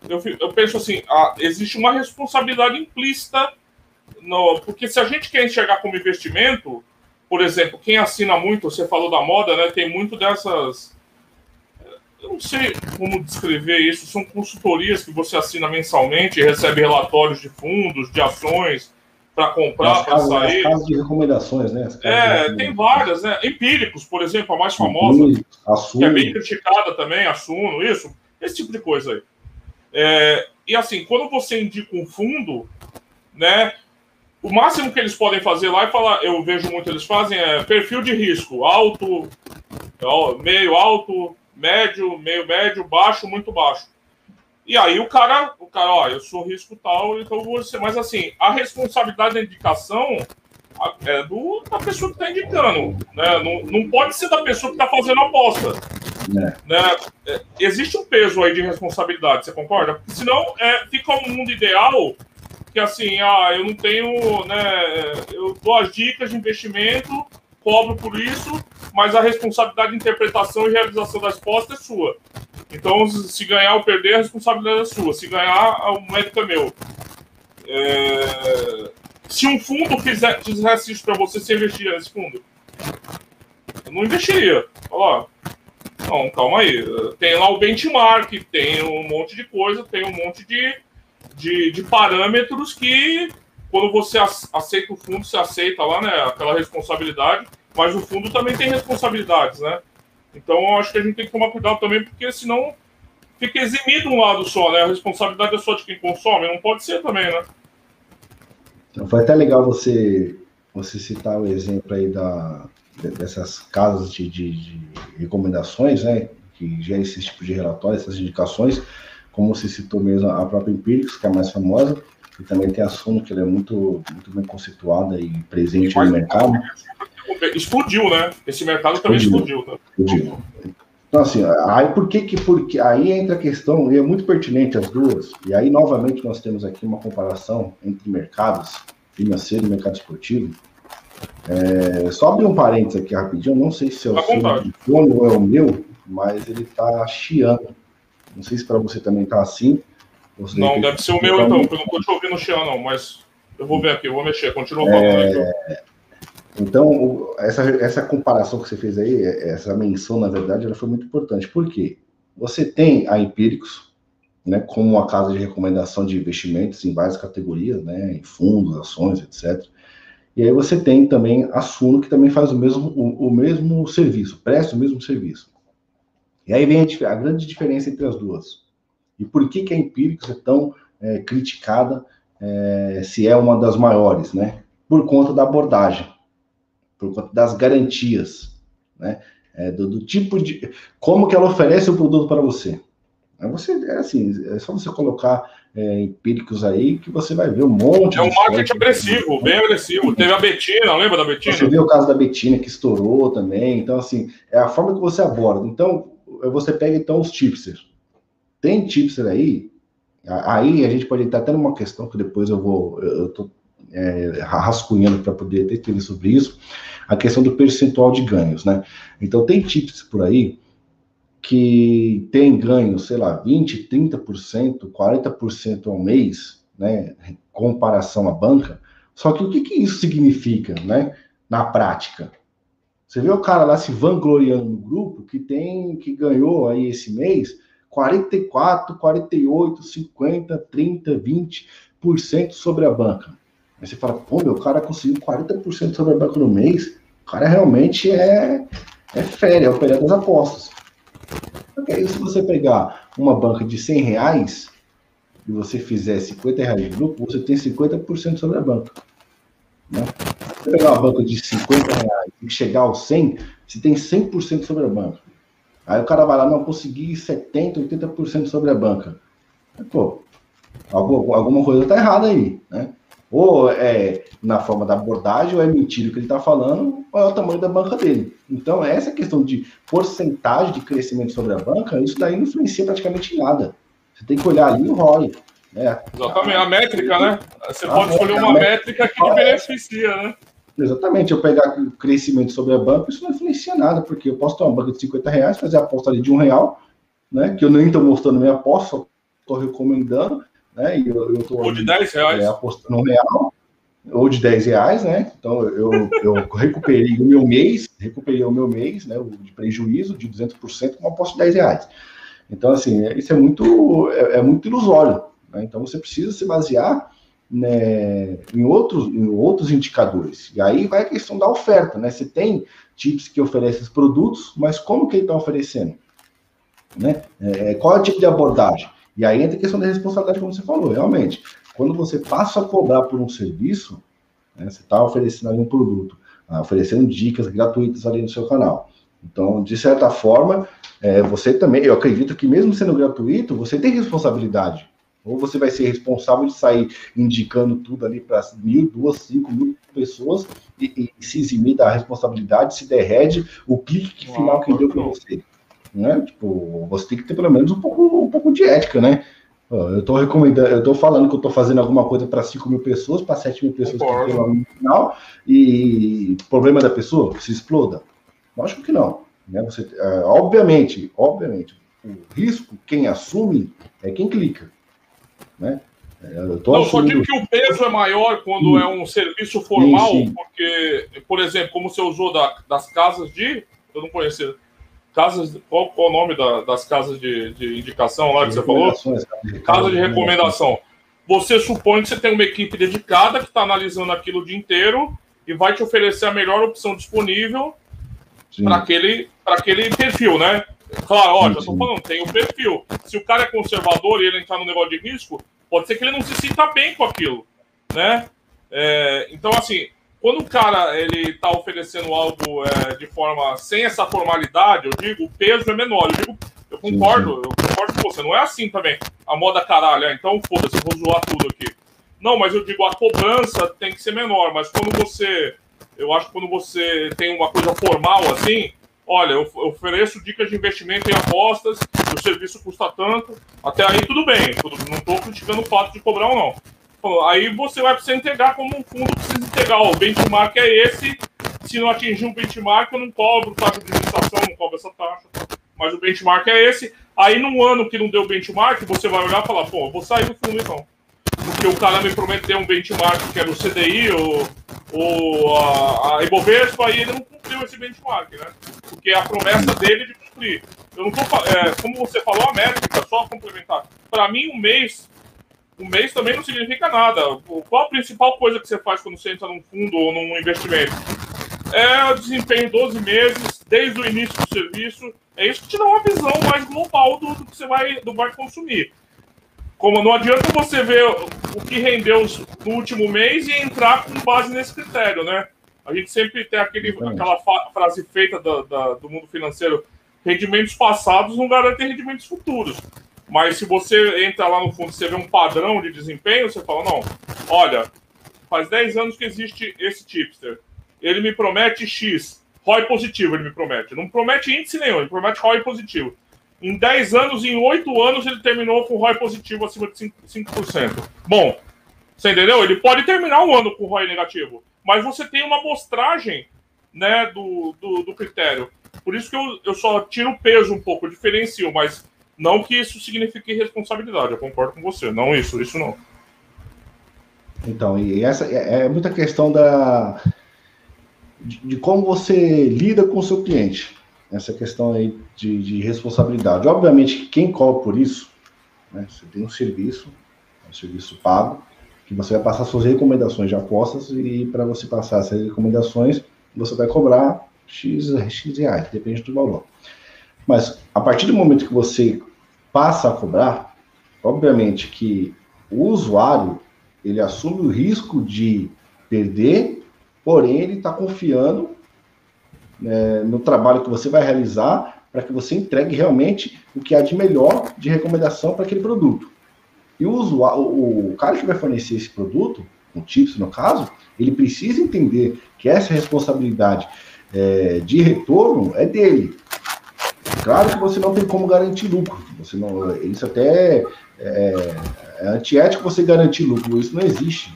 Eu, eu, penso assim, ah, existe uma responsabilidade implícita, no, porque se a gente quer enxergar como investimento, por exemplo, quem assina muito, você falou da moda, né? Tem muito dessas eu não sei como descrever isso. São consultorias que você assina mensalmente recebe relatórios de fundos, de ações para comprar, para sair. As de recomendações, né? É, tem várias, né? Empíricos, por exemplo, a mais famosa, que é bem criticada também, Assuno, isso, esse tipo de coisa aí. É, e assim, quando você indica um fundo, né? O máximo que eles podem fazer lá é falar, eu vejo muito eles fazem é perfil de risco, alto, meio alto, médio, meio médio, baixo, muito baixo. E aí o cara, o cara, ó, eu sou risco tal, então você. Mas assim, a responsabilidade da indicação é do, da pessoa que está indicando. Né? Não, não pode ser da pessoa que está fazendo a aposta. É. Né? É, existe um peso aí de responsabilidade, você concorda? Porque senão é, fica um mundo ideal que assim, ah, eu não tenho, né? Eu dou as dicas de investimento, cobro por isso, mas a responsabilidade de interpretação e realização da resposta é sua. Então, se ganhar ou perder, a responsabilidade é sua. Se ganhar, o mérito é meu. É... Se um fundo fizer, fizesse isso para você, você investiria nesse fundo? Eu não investiria. Olha não, calma aí. Tem lá o benchmark, tem um monte de coisa, tem um monte de, de, de parâmetros que, quando você aceita o fundo, você aceita lá, né, aquela responsabilidade, mas o fundo também tem responsabilidades, né? Então, eu acho que a gente tem que tomar cuidado também, porque senão fica eximido um lado só, né? A responsabilidade é só de quem consome, não pode ser também, né? Então, foi até legal você, você citar o exemplo aí da, dessas casas de, de, de recomendações, né? Que geram esse tipo de relatório, essas indicações, como você citou mesmo a própria Empíricos, que é a mais famosa, e também tem a Suno, que ela é muito, muito bem conceituada e presente no mercado. Explodiu, né? Esse mercado também explodiu. explodiu, né? explodiu. Então, assim, aí por que que, porque, aí entra a questão, e é muito pertinente as duas, e aí novamente nós temos aqui uma comparação entre mercados, financeiro e mercado esportivo. É, só abrir um parênteses aqui rapidinho, eu não sei se é o seu fone ou é o meu, mas ele tá chiando. Não sei se para você também tá assim. Não, deve ser o meu então, eu não tô te ouvindo chiando não, mas eu vou ver aqui, eu vou mexer, continua falando. É... Então, essa, essa comparação que você fez aí, essa menção, na verdade, ela foi muito importante. Por quê? Você tem a Empíricos, né, como uma casa de recomendação de investimentos em várias categorias, né, em fundos, ações, etc. E aí você tem também a Suno, que também faz o mesmo, o, o mesmo serviço, presta o mesmo serviço. E aí vem a, a, grande diferença entre as duas. E por que, que a Empíricos é tão é, criticada, é, se é uma das maiores, né? Por conta da abordagem por conta das garantias, né? É, do, do, tipo de como que ela oferece o produto para você. É você é assim, é só você colocar é, empíricos aí que você vai ver um monte. É um marketing agressivo, bem agressivo. Teve a Betina, lembra da Betina? Você viu o caso da Betina que estourou também. Então assim, é a forma que você aborda. Então você pega então os tipsters. Tem tipster aí. Aí a gente pode estar até numa questão que depois eu vou, eu tô é, rascunhando para poder ter escrever sobre isso, a questão do percentual de ganhos, né? Então tem tips por aí que tem ganhos, sei lá, 20, 30%, 40% ao mês, né, comparação à banca. Só que o que, que isso significa, né, na prática? Você vê o cara lá se vangloriando no grupo que tem que ganhou aí esse mês 44, 48, 50, 30, 20% sobre a banca. Aí você fala, pô, meu cara conseguiu 40% sobre a banca no mês. O cara realmente é, é férias, é o período das apostas. Porque aí, se você pegar uma banca de 100 reais e você fizer 50 reais de grupo, você tem 50% sobre a banca. Né? Se você pegar uma banca de 50 reais e chegar aos 100, você tem 100% sobre a banca. Aí o cara vai lá, não, consegui 70%, 80% sobre a banca. Pô, alguma coisa tá errada aí, né? Ou é na forma da abordagem, ou é mentira o que ele está falando, ou é o tamanho da banca dele. Então, essa questão de porcentagem de crescimento sobre a banca, isso daí não influencia praticamente em nada. Você tem que olhar ali o ROI. Né? Exatamente, a métrica, né? Você a pode escolher uma métrica, que te beneficia, né? Exatamente, eu pegar o crescimento sobre a banca, isso não influencia nada, porque eu posso ter uma banca de 50 reais, fazer a aposta ali de um real, né? Que eu nem estou mostrando minha aposta, estou recomendando, né? E eu, eu tô, ou de 10 reais. É, apostando real, ou de 10 reais, né? Então eu, eu recuperei o meu mês, recuperei o meu mês, né? O de prejuízo de 200% com uma aposta de 10 reais. Então, assim, isso é muito, é, é muito ilusório. Né? Então você precisa se basear né, em, outros, em outros indicadores. E aí vai a questão da oferta, né? Você tem tips que oferecem os produtos, mas como que ele está oferecendo? Né? É, qual é o tipo de abordagem? E aí entra a questão da responsabilidade, como você falou, realmente. Quando você passa a cobrar por um serviço, né, você está oferecendo ali um produto, ah, oferecendo dicas gratuitas ali no seu canal. Então, de certa forma, é, você também, eu acredito que mesmo sendo gratuito, você tem responsabilidade. Ou você vai ser responsável de sair indicando tudo ali para mil, duas, cinco mil pessoas e, e, se eximir da responsabilidade, se derrede o clique final que deu para você né? Tipo, você tem que ter pelo menos um pouco, um pouco de ética, né? Eu estou recomendando, eu tô falando que eu estou fazendo alguma coisa para 5 mil pessoas, para 7 mil pessoas que tem lá no final, e problema da pessoa, se exploda? Lógico que não. Né? Você, é, obviamente, obviamente, o risco, quem assume é quem clica. Né? É, eu não, assumindo... só digo que o peso é maior quando sim. é um serviço formal, sim, sim. porque, por exemplo, como você usou da, das casas de. Eu não conhecia casas. Qual, qual o nome da, das casas de, de indicação lá que você falou? Casa de recomendação. você supõe que você tem uma equipe dedicada que está analisando aquilo o dia inteiro e vai te oferecer a melhor opção disponível para aquele, aquele perfil, né? Claro, ó, já estou falando, tem o perfil. Se o cara é conservador e ele entrar no negócio de risco, pode ser que ele não se sinta bem com aquilo, né? É, então, assim, quando o cara ele está oferecendo algo é, de forma sem essa formalidade, eu digo, o peso é menor. Eu digo, eu concordo, eu concordo com você. Não é assim também. A moda caralho, é, então foda-se, eu vou zoar tudo aqui. Não, mas eu digo, a cobrança tem que ser menor. Mas quando você, eu acho que quando você tem uma coisa formal assim, olha, eu ofereço dicas de investimento em apostas, o serviço custa tanto, até aí tudo bem, não estou criticando o fato de cobrar ou não. Aí você vai precisar entregar como um fundo precisa entregar. o benchmark é esse, se não atingir um benchmark, eu não cobro taxa de administração, não cobro essa taxa. Mas o benchmark é esse. Aí, num ano que não deu benchmark, você vai olhar e falar, pô, eu vou sair do fundo então. Porque o cara me prometeu um benchmark que era o CDI ou, ou a, a Ibovespa e ele não cumpriu esse benchmark, né? Porque a promessa dele é de cumprir. Eu não tô, é, como você falou, a métrica, só complementar. Para mim, um mês, um mês também não significa nada. Qual a principal coisa que você faz quando você entra num fundo ou num investimento? É o desempenho 12 meses, desde o início do serviço. É isso que te dá uma visão mais global do, do que você vai, do vai consumir. Como não adianta você ver o que rendeu no último mês e entrar com base nesse critério, né? A gente sempre tem aquele, aquela frase feita da, da, do mundo financeiro: rendimentos passados não garantem rendimentos futuros. Mas se você entra lá no fundo e você vê um padrão de desempenho, você fala: não, olha, faz 10 anos que existe esse tipster. Ele me promete X, ROI positivo, ele me promete. Não promete índice nenhum, ele promete ROI positivo. Em 10 anos, em 8 anos, ele terminou com ROI positivo acima de 5%. 5%. Bom, você entendeu? Ele pode terminar um ano com ROI negativo mas você tem uma amostragem né, do, do, do, critério. Por isso que eu, eu só tiro o peso um pouco, diferencio, mas não que isso signifique responsabilidade. Eu concordo com você. Não isso, isso não. Então, e essa é, é muita questão da de, de, como você lida com o seu cliente. Essa questão aí de, de responsabilidade. Obviamente, quem cobra por isso, né, você tem um serviço, um serviço pago, que você vai passar suas recomendações de apostas e para você passar essas recomendações, você vai cobrar X, X reais, depende do valor. Mas a partir do momento que você passa a cobrar, obviamente que o usuário ele assume o risco de perder, porém ele está confiando né, no trabalho que você vai realizar para que você entregue realmente o que há de melhor de recomendação para aquele produto. E o, usuário, o, cara que vai fornecer esse produto, o TIPS no caso, ele precisa entender que essa responsabilidade é, de retorno é dele. Claro que você não tem como garantir lucro. Você não, isso até é, é antiético você garantir lucro. Isso não existe.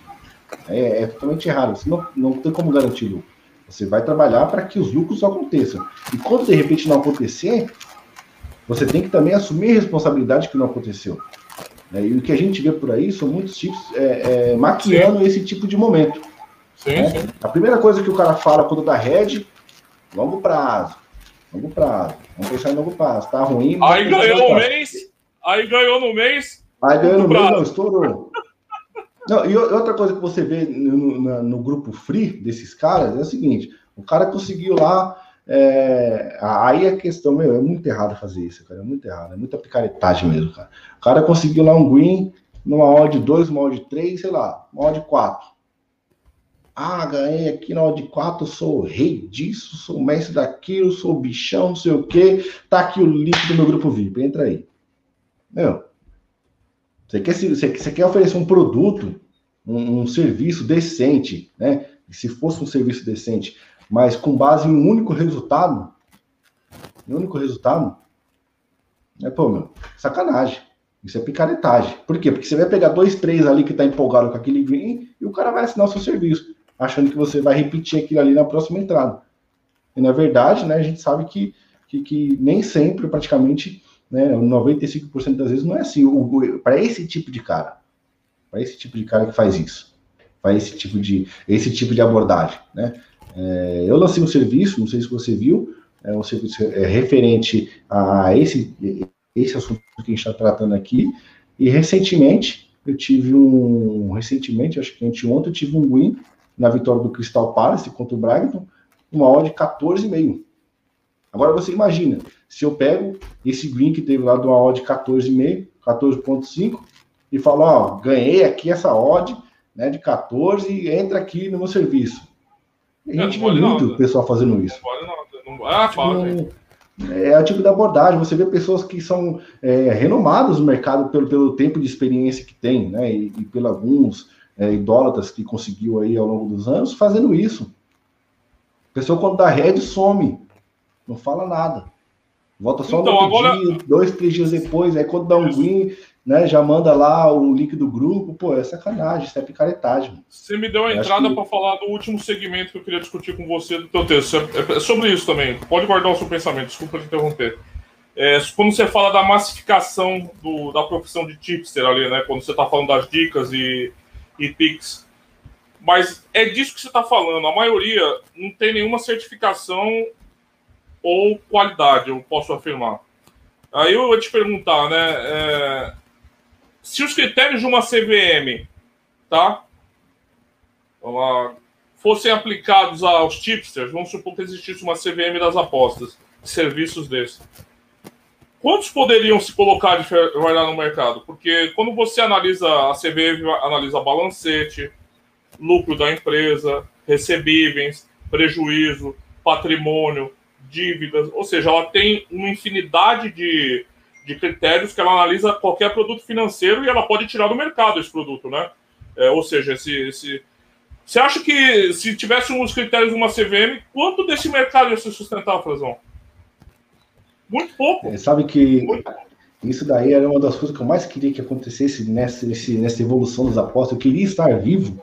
É, é totalmente errado. Você não, não tem como garantir lucro. Você vai trabalhar para que os lucros aconteçam. E quando de repente não acontecer, você tem que também assumir a responsabilidade que não aconteceu. Né? E o que a gente vê por aí são muitos tipos é, é, maquiando sim. esse tipo de momento. Sim, né? sim. A primeira coisa que o cara fala quando dá head, longo prazo. Longo prazo. Vamos pensar em longo prazo. Tá ruim. Aí ganhou um mês. Aí ganhou no mês. Aí ganhou no mês, não, estourou. Não, e outra coisa que você vê no, no, no grupo free desses caras é o seguinte: o cara conseguiu lá é, aí a questão, meu, é muito errado fazer isso, cara. É muito errado, é muita picaretagem mesmo, cara. O cara conseguiu lá um green numa odd 2, uma odd 3, sei lá, uma odd 4. Ah, ganhei aqui na odd 4, sou rei disso, sou mestre daquilo, sou bichão, não sei o quê. Tá aqui o link do meu grupo VIP, entra aí. Meu, você quer, você quer oferecer um produto, um, um serviço decente, né? E se fosse um serviço decente, mas com base em um único resultado, um único resultado, é, pô, meu, sacanagem. Isso é picaretagem. Por quê? Porque você vai pegar dois, três ali que tá empolgado com aquele green e o cara vai assinar o seu serviço, achando que você vai repetir aquilo ali na próxima entrada. E na verdade, né, a gente sabe que, que, que nem sempre, praticamente, né, 95% das vezes não é assim. Para esse tipo de cara, para esse tipo de cara que faz isso, para esse tipo de esse tipo de abordagem, né? É, eu lancei um serviço, não sei se você viu, é um serviço é, referente a esse, esse assunto que a gente está tratando aqui, e recentemente eu tive um, recentemente, acho que anteontem, eu tive um win na vitória do Crystal Palace contra o Brighton, uma odd de 14,5. Agora você imagina, se eu pego esse green que teve lá de uma odd 14,5, 14,5 e falo, ó, ganhei aqui essa odd né, de 14 entra aqui no meu serviço. A gente vê muito o pessoal fazendo isso. Não. Não... Ah, tipo, é o tipo da abordagem. Você vê pessoas que são é, renomadas no mercado pelo, pelo tempo de experiência que tem, né? E, e por alguns é, idólatras que conseguiu aí ao longo dos anos fazendo isso. A pessoa, quando dá red, some. Não fala nada. Volta só então, no agora... dia, dois, três dias depois. Aí quando dá um green, né, já manda lá o link do grupo. Pô, é sacanagem, isso é picaretagem. Você me deu a entrada que... para falar do último segmento que eu queria discutir com você do teu texto. É, é sobre isso também. Pode guardar o seu pensamento, desculpa te interromper. É, quando você fala da massificação do, da profissão de tipster ali, né? Quando você está falando das dicas e, e pics. Mas é disso que você está falando. A maioria não tem nenhuma certificação ou qualidade, eu posso afirmar. Aí eu vou te perguntar, né? É, se os critérios de uma CVM, tá? fossem aplicados aos tipsters, vamos supor que existisse uma CVM das apostas, serviços desses. Quantos poderiam se colocar de trabalhar no mercado? Porque quando você analisa a CVM, analisa balancete, lucro da empresa, recebíveis, prejuízo, patrimônio, dívidas, ou seja, ela tem uma infinidade de, de critérios que ela analisa qualquer produto financeiro e ela pode tirar do mercado esse produto, né? É, ou seja, esse, esse. Você acha que se tivesse uns critérios de uma CVM, quanto desse mercado ia se sustentar, Frazão? Muito pouco. É, sabe que isso daí era uma das coisas que eu mais queria que acontecesse nessa, nessa evolução dos apostas. Eu queria estar vivo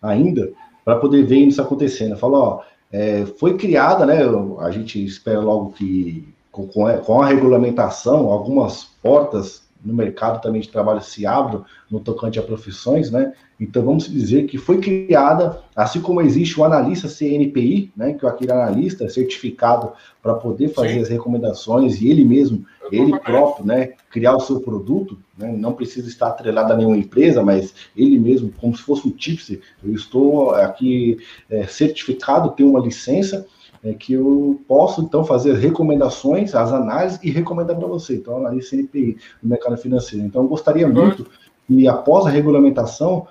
ainda para poder ver isso acontecendo. Falou, ó, é, foi criada, né? A gente espera logo que com, com a regulamentação, algumas portas no mercado também de trabalho se abram no tocante a profissões, né? Então vamos dizer que foi criada, assim como existe o analista CNPI, né? Que é aquele analista certificado para poder fazer Sim. as recomendações e ele mesmo, ele próprio, né? Criar o seu produto, né? Não precisa estar atrelado a nenhuma empresa, mas ele mesmo, como se fosse um tipster, eu estou aqui é, certificado, tenho uma licença é que eu posso, então, fazer recomendações, as análises e recomendar para você. Então, análise CNPI no mercado financeiro. Então, eu gostaria uhum. muito que, após a regulamentação,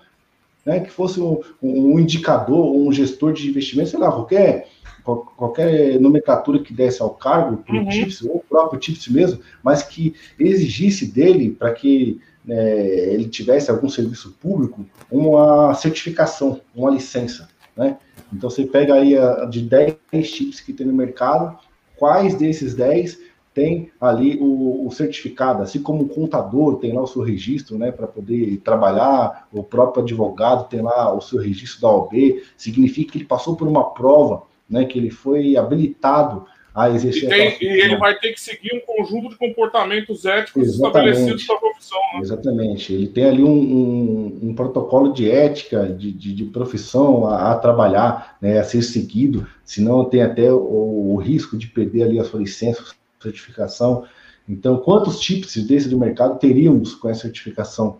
né, que fosse um, um indicador, um gestor de investimento, sei lá, qualquer, qualquer nomenclatura que desse ao cargo, para o uhum. TIPS, ou o próprio TIPS mesmo, mas que exigisse dele, para que né, ele tivesse algum serviço público, uma certificação, uma licença, né? Então você pega aí a, de 10 chips que tem no mercado, quais desses 10 tem ali o, o, certificado, assim como o contador tem lá o seu registro, né, para poder trabalhar, o próprio advogado tem lá o seu registro da OB, significa que ele passou por uma prova, né, que ele foi habilitado a exercer. E, tem, e ele vai ter que seguir um conjunto de comportamentos éticos Exatamente. estabelecidos pela profissão. Né? Exatamente. Ele tem ali um, um, um protocolo de ética, de, de, de profissão a, a, trabalhar, né, a ser seguido, senão tem até o, o risco de perder ali a sua licença, certificação. Então, quantos chips desse do mercado teríamos com essa certificação?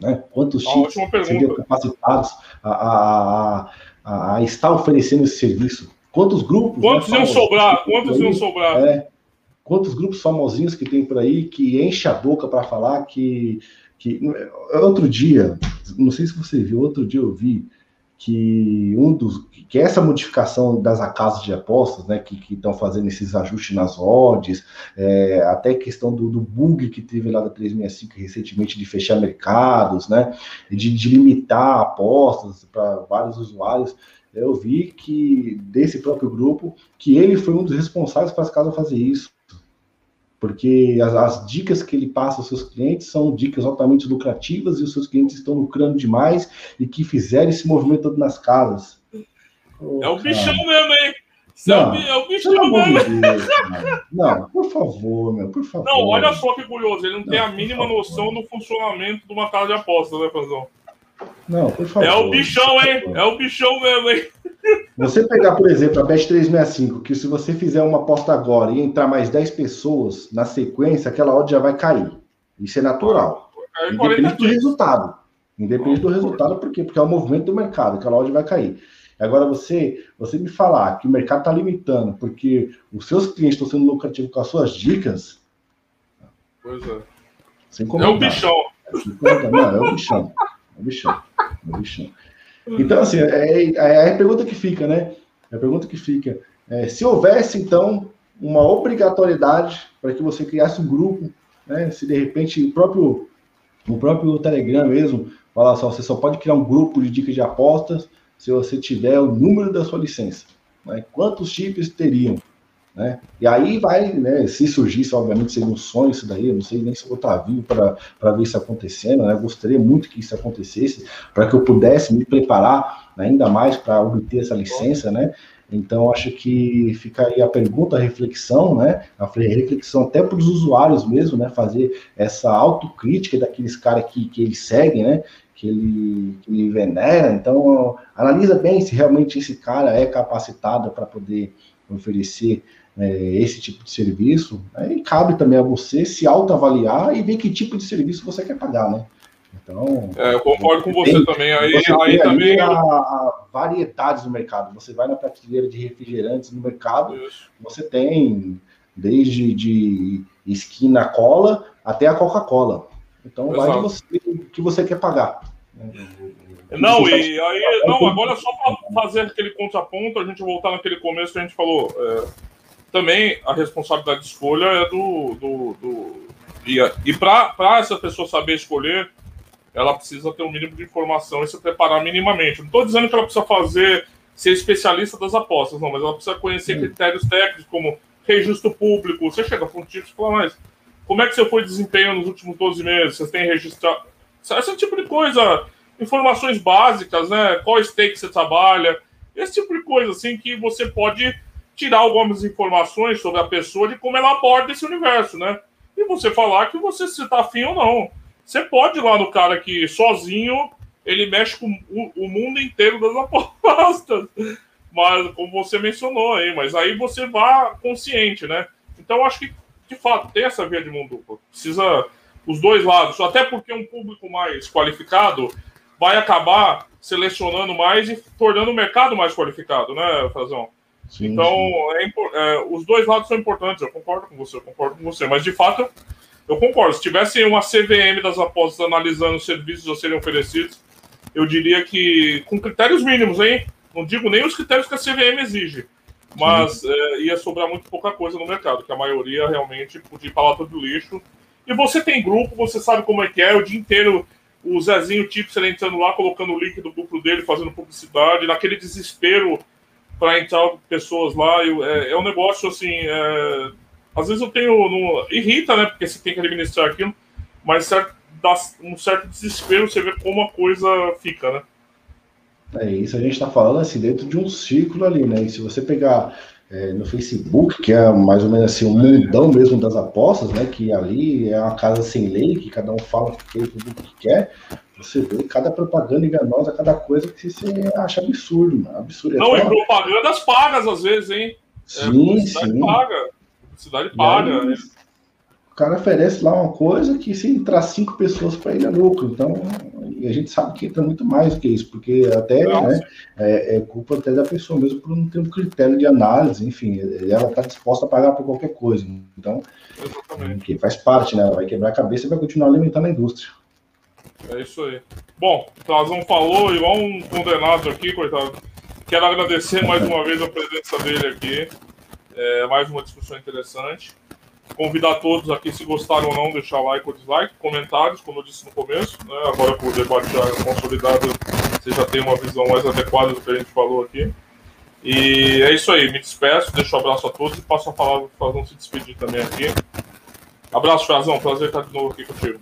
Né? Quantos chips seriam capacitados a, a, a, a estar oferecendo esse serviço? Quantos grupos? Quantos né, iam sobrar? Quantos iam sobrar? É, quantos grupos famosinhos que tem por aí que enche a boca para falar que, que. Outro dia, não sei se você viu, outro dia eu vi que um dos que essa modificação das casas de apostas, né, que estão fazendo esses ajustes nas odds, é, até questão do, do, bug que teve lá da 365 recentemente de fechar mercados, né, de, de limitar apostas para vários usuários, eu vi que desse próprio grupo que ele foi um dos responsáveis para as casas fazer isso. Porque as, as, dicas que ele passa aos seus clientes são dicas altamente lucrativas e os seus clientes estão lucrando demais e que fizeram esse movimento todo nas casas. Oh, é o bichão mesmo, hein? É não, é o bichão mesmo. Deus, não, por favor, meu, por favor. Não, olha só que curioso, ele não, não tem a mínima noção do funcionamento de uma casa de apostas, né, Fazão? Não, por favor. É o bichão, hein? É o bichão mesmo, hein? Você pegar, por exemplo, a Bet 365, que se você fizer uma aposta agora e entrar mais 10 pessoas na sequência, aquela odd já vai cair. Isso é natural. É independente do resultado. Independente do resultado, por quê? Porque é o movimento do mercado, que a loja vai cair. Agora, você, você me falar que o mercado está limitando porque os seus clientes estão sendo lucrativos com as suas dicas. Pois é. Sem comentar. É o bichão. Não, é o bichão. É o bichão. É o bichão. Então, assim, é, é, é a pergunta que fica, né? É a pergunta que fica. É, se houvesse, então, uma obrigatoriedade para que você criasse um grupo, né? Se de repente o próprio, o próprio Telegram mesmo falar só, você só pode criar um grupo de dicas de apostas se você tiver o número da sua licença. Né? Quantos chips teriam? Né? E aí vai, né, se surgisse, obviamente, seria um sonho isso daí, eu não sei nem se vou estar vivo para ver isso acontecendo, né? Eu gostaria muito que isso acontecesse, para que eu pudesse me preparar ainda mais para obter essa licença, né? Então, acho que fica aí a pergunta, a reflexão, né? A reflexão até para os usuários mesmo, né? Fazer essa autocrítica daqueles caras que, que eles seguem, né? Que ele, que ele venera. Então, analisa bem se realmente esse cara é capacitado para poder oferecer é, esse tipo de serviço, aí cabe também a você se autoavaliar e ver que tipo de serviço você quer pagar, né? Então, é, eu concordo com você tem, também. Aí, você aí também. A, a variedades no mercado. Você vai na prateleira de refrigerantes no mercado, Isso. você tem desde de esquina cola até a Coca-Cola. Então, Exato. vai de você o que você quer pagar. Não, e aí, não, agora só para fazer aquele contraponto, a gente voltar naquele começo que a gente falou. É também a responsabilidade de escolha é do. do, do e, e para essa pessoa saber escolher, ela precisa ter um mínimo de informação e se preparar minimamente. Não estou dizendo que ela precisa fazer, ser especialista das apostas, não, mas ela precisa conhecer critérios técnicos como registro público. Você chega para um tipo e fala, mas como é que você foi desempenho nos últimos 12 meses? Você tem registrado. Esse tipo de coisa, informações básicas, né? Qual stake você trabalha, esse tipo de coisa, assim, que você pode tirar algumas informações sobre a pessoa de como ela aborda esse universo, né? E você falar que você se tá afim ou não. Você pode ir lá no cara que sozinho ele mexe com o, o mundo inteiro das apostas. Mas, como você mencionou aí, mas aí você vá consciente, né? Então, acho que, de fato, tem essa via de mão dupla. Precisa os dois lados, até porque um público mais qualificado vai acabar selecionando mais e tornando o mercado mais qualificado, né, Frazão? Sim, então, sim. É, é, os dois lados são importantes, eu concordo com você, eu concordo com você. Mas, de fato, eu concordo. Se tivesse uma CVM das apostas analisando os serviços a serem oferecidos, eu diria que com critérios mínimos, hein? Não digo nem os critérios que a CVM exige, mas é, ia sobrar muito pouca coisa no mercado, que a maioria realmente podia ir para lata do lixo. E você tem grupo, você sabe como é que é, o dia inteiro o Zezinho Tipser entrando lá, colocando o link do grupo dele, fazendo publicidade, naquele desespero para entrar pessoas lá. Eu, é, é, um negócio assim. É, às vezes eu tenho. No, irrita, né? Porque você tem que administrar aquilo, mas certo, dá um certo desespero você ver como a coisa fica, né? É isso, a gente está falando assim, dentro de um círculo ali, né? E se você pegar é, no Facebook, que é mais ou menos assim, um mundão mesmo das apostas, né? Que ali é uma casa sem lei, que cada um fala o que quer, tudo o que quer. Você vê cada propaganda enganosa, cada coisa que você acha absurdo, mano. Absurdo. É Não, é e propagandas pagas às vezes, hein? Sim, é, sim. paga. Cidade paga. Aí, né? O cara oferece lá uma coisa que se entrar cinco pessoas para ele é lucro. Então, e a gente sabe que entra muito mais do que isso, porque até né, é, é, culpa até da pessoa mesmo por não ter um critério de análise, enfim, ela está disposta a pagar por qualquer coisa. Então, que faz parte, né? Ela vai quebrar a cabeça e vai continuar alimentando a indústria. É isso aí. Bom, o Trazão falou, igual um condenado aqui, coitado. Quero agradecer mais uma vez a presença dele aqui. É, mais uma discussão interessante. Convidar todos aqui, se gostaram ou não, deixar like ou dislike, comentários, como eu disse no começo. Né? Agora, com o debate já consolidado, você já tem uma visão mais adequada do que a gente falou aqui. E é isso aí, me despeço, deixo um abraço a todos e passo a palavra para o Frazão se despedir também aqui. Abraço, Frazão, prazer estar de novo aqui contigo.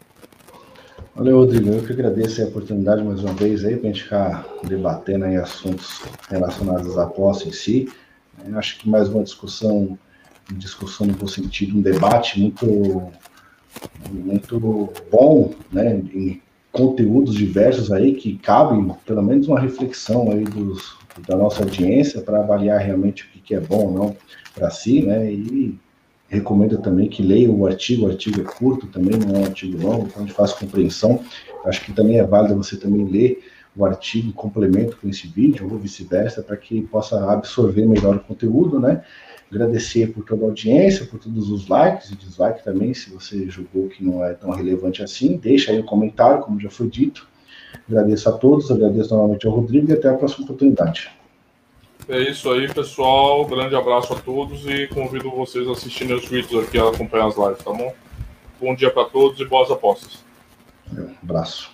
Valeu, Rodrigo. Eu que agradeço a oportunidade mais uma vez aí para a gente ficar debatendo aí assuntos relacionados às apostas em si. Eu acho que mais uma discussão, discussão no bom sentido, um debate muito, muito bom, né? Em conteúdos diversos aí que cabem pelo menos uma reflexão aí dos, da nossa audiência para avaliar realmente o que, que é bom ou não para si, né? E recomendo também que leiam o artigo, o artigo é curto também, não é um artigo longo, então de fácil compreensão. Acho que também é válido você também ler o artigo complemento com esse vídeo, ou vice-versa, para que possa absorver melhor o conteúdo, né? Agradecer por toda a audiência, por todos os likes e dislikes também, se você julgou que não é tão relevante assim, deixa aí um comentário, como já foi dito. Agradeço a todos, agradeço novamente ao Rodrigo e até a próxima oportunidade. É isso aí, pessoal. Grande abraço a todos e convido vocês a assistirem os vídeos aqui, a acompanhar as lives, tá bom? Bom dia para todos e boas apostas. Um abraço.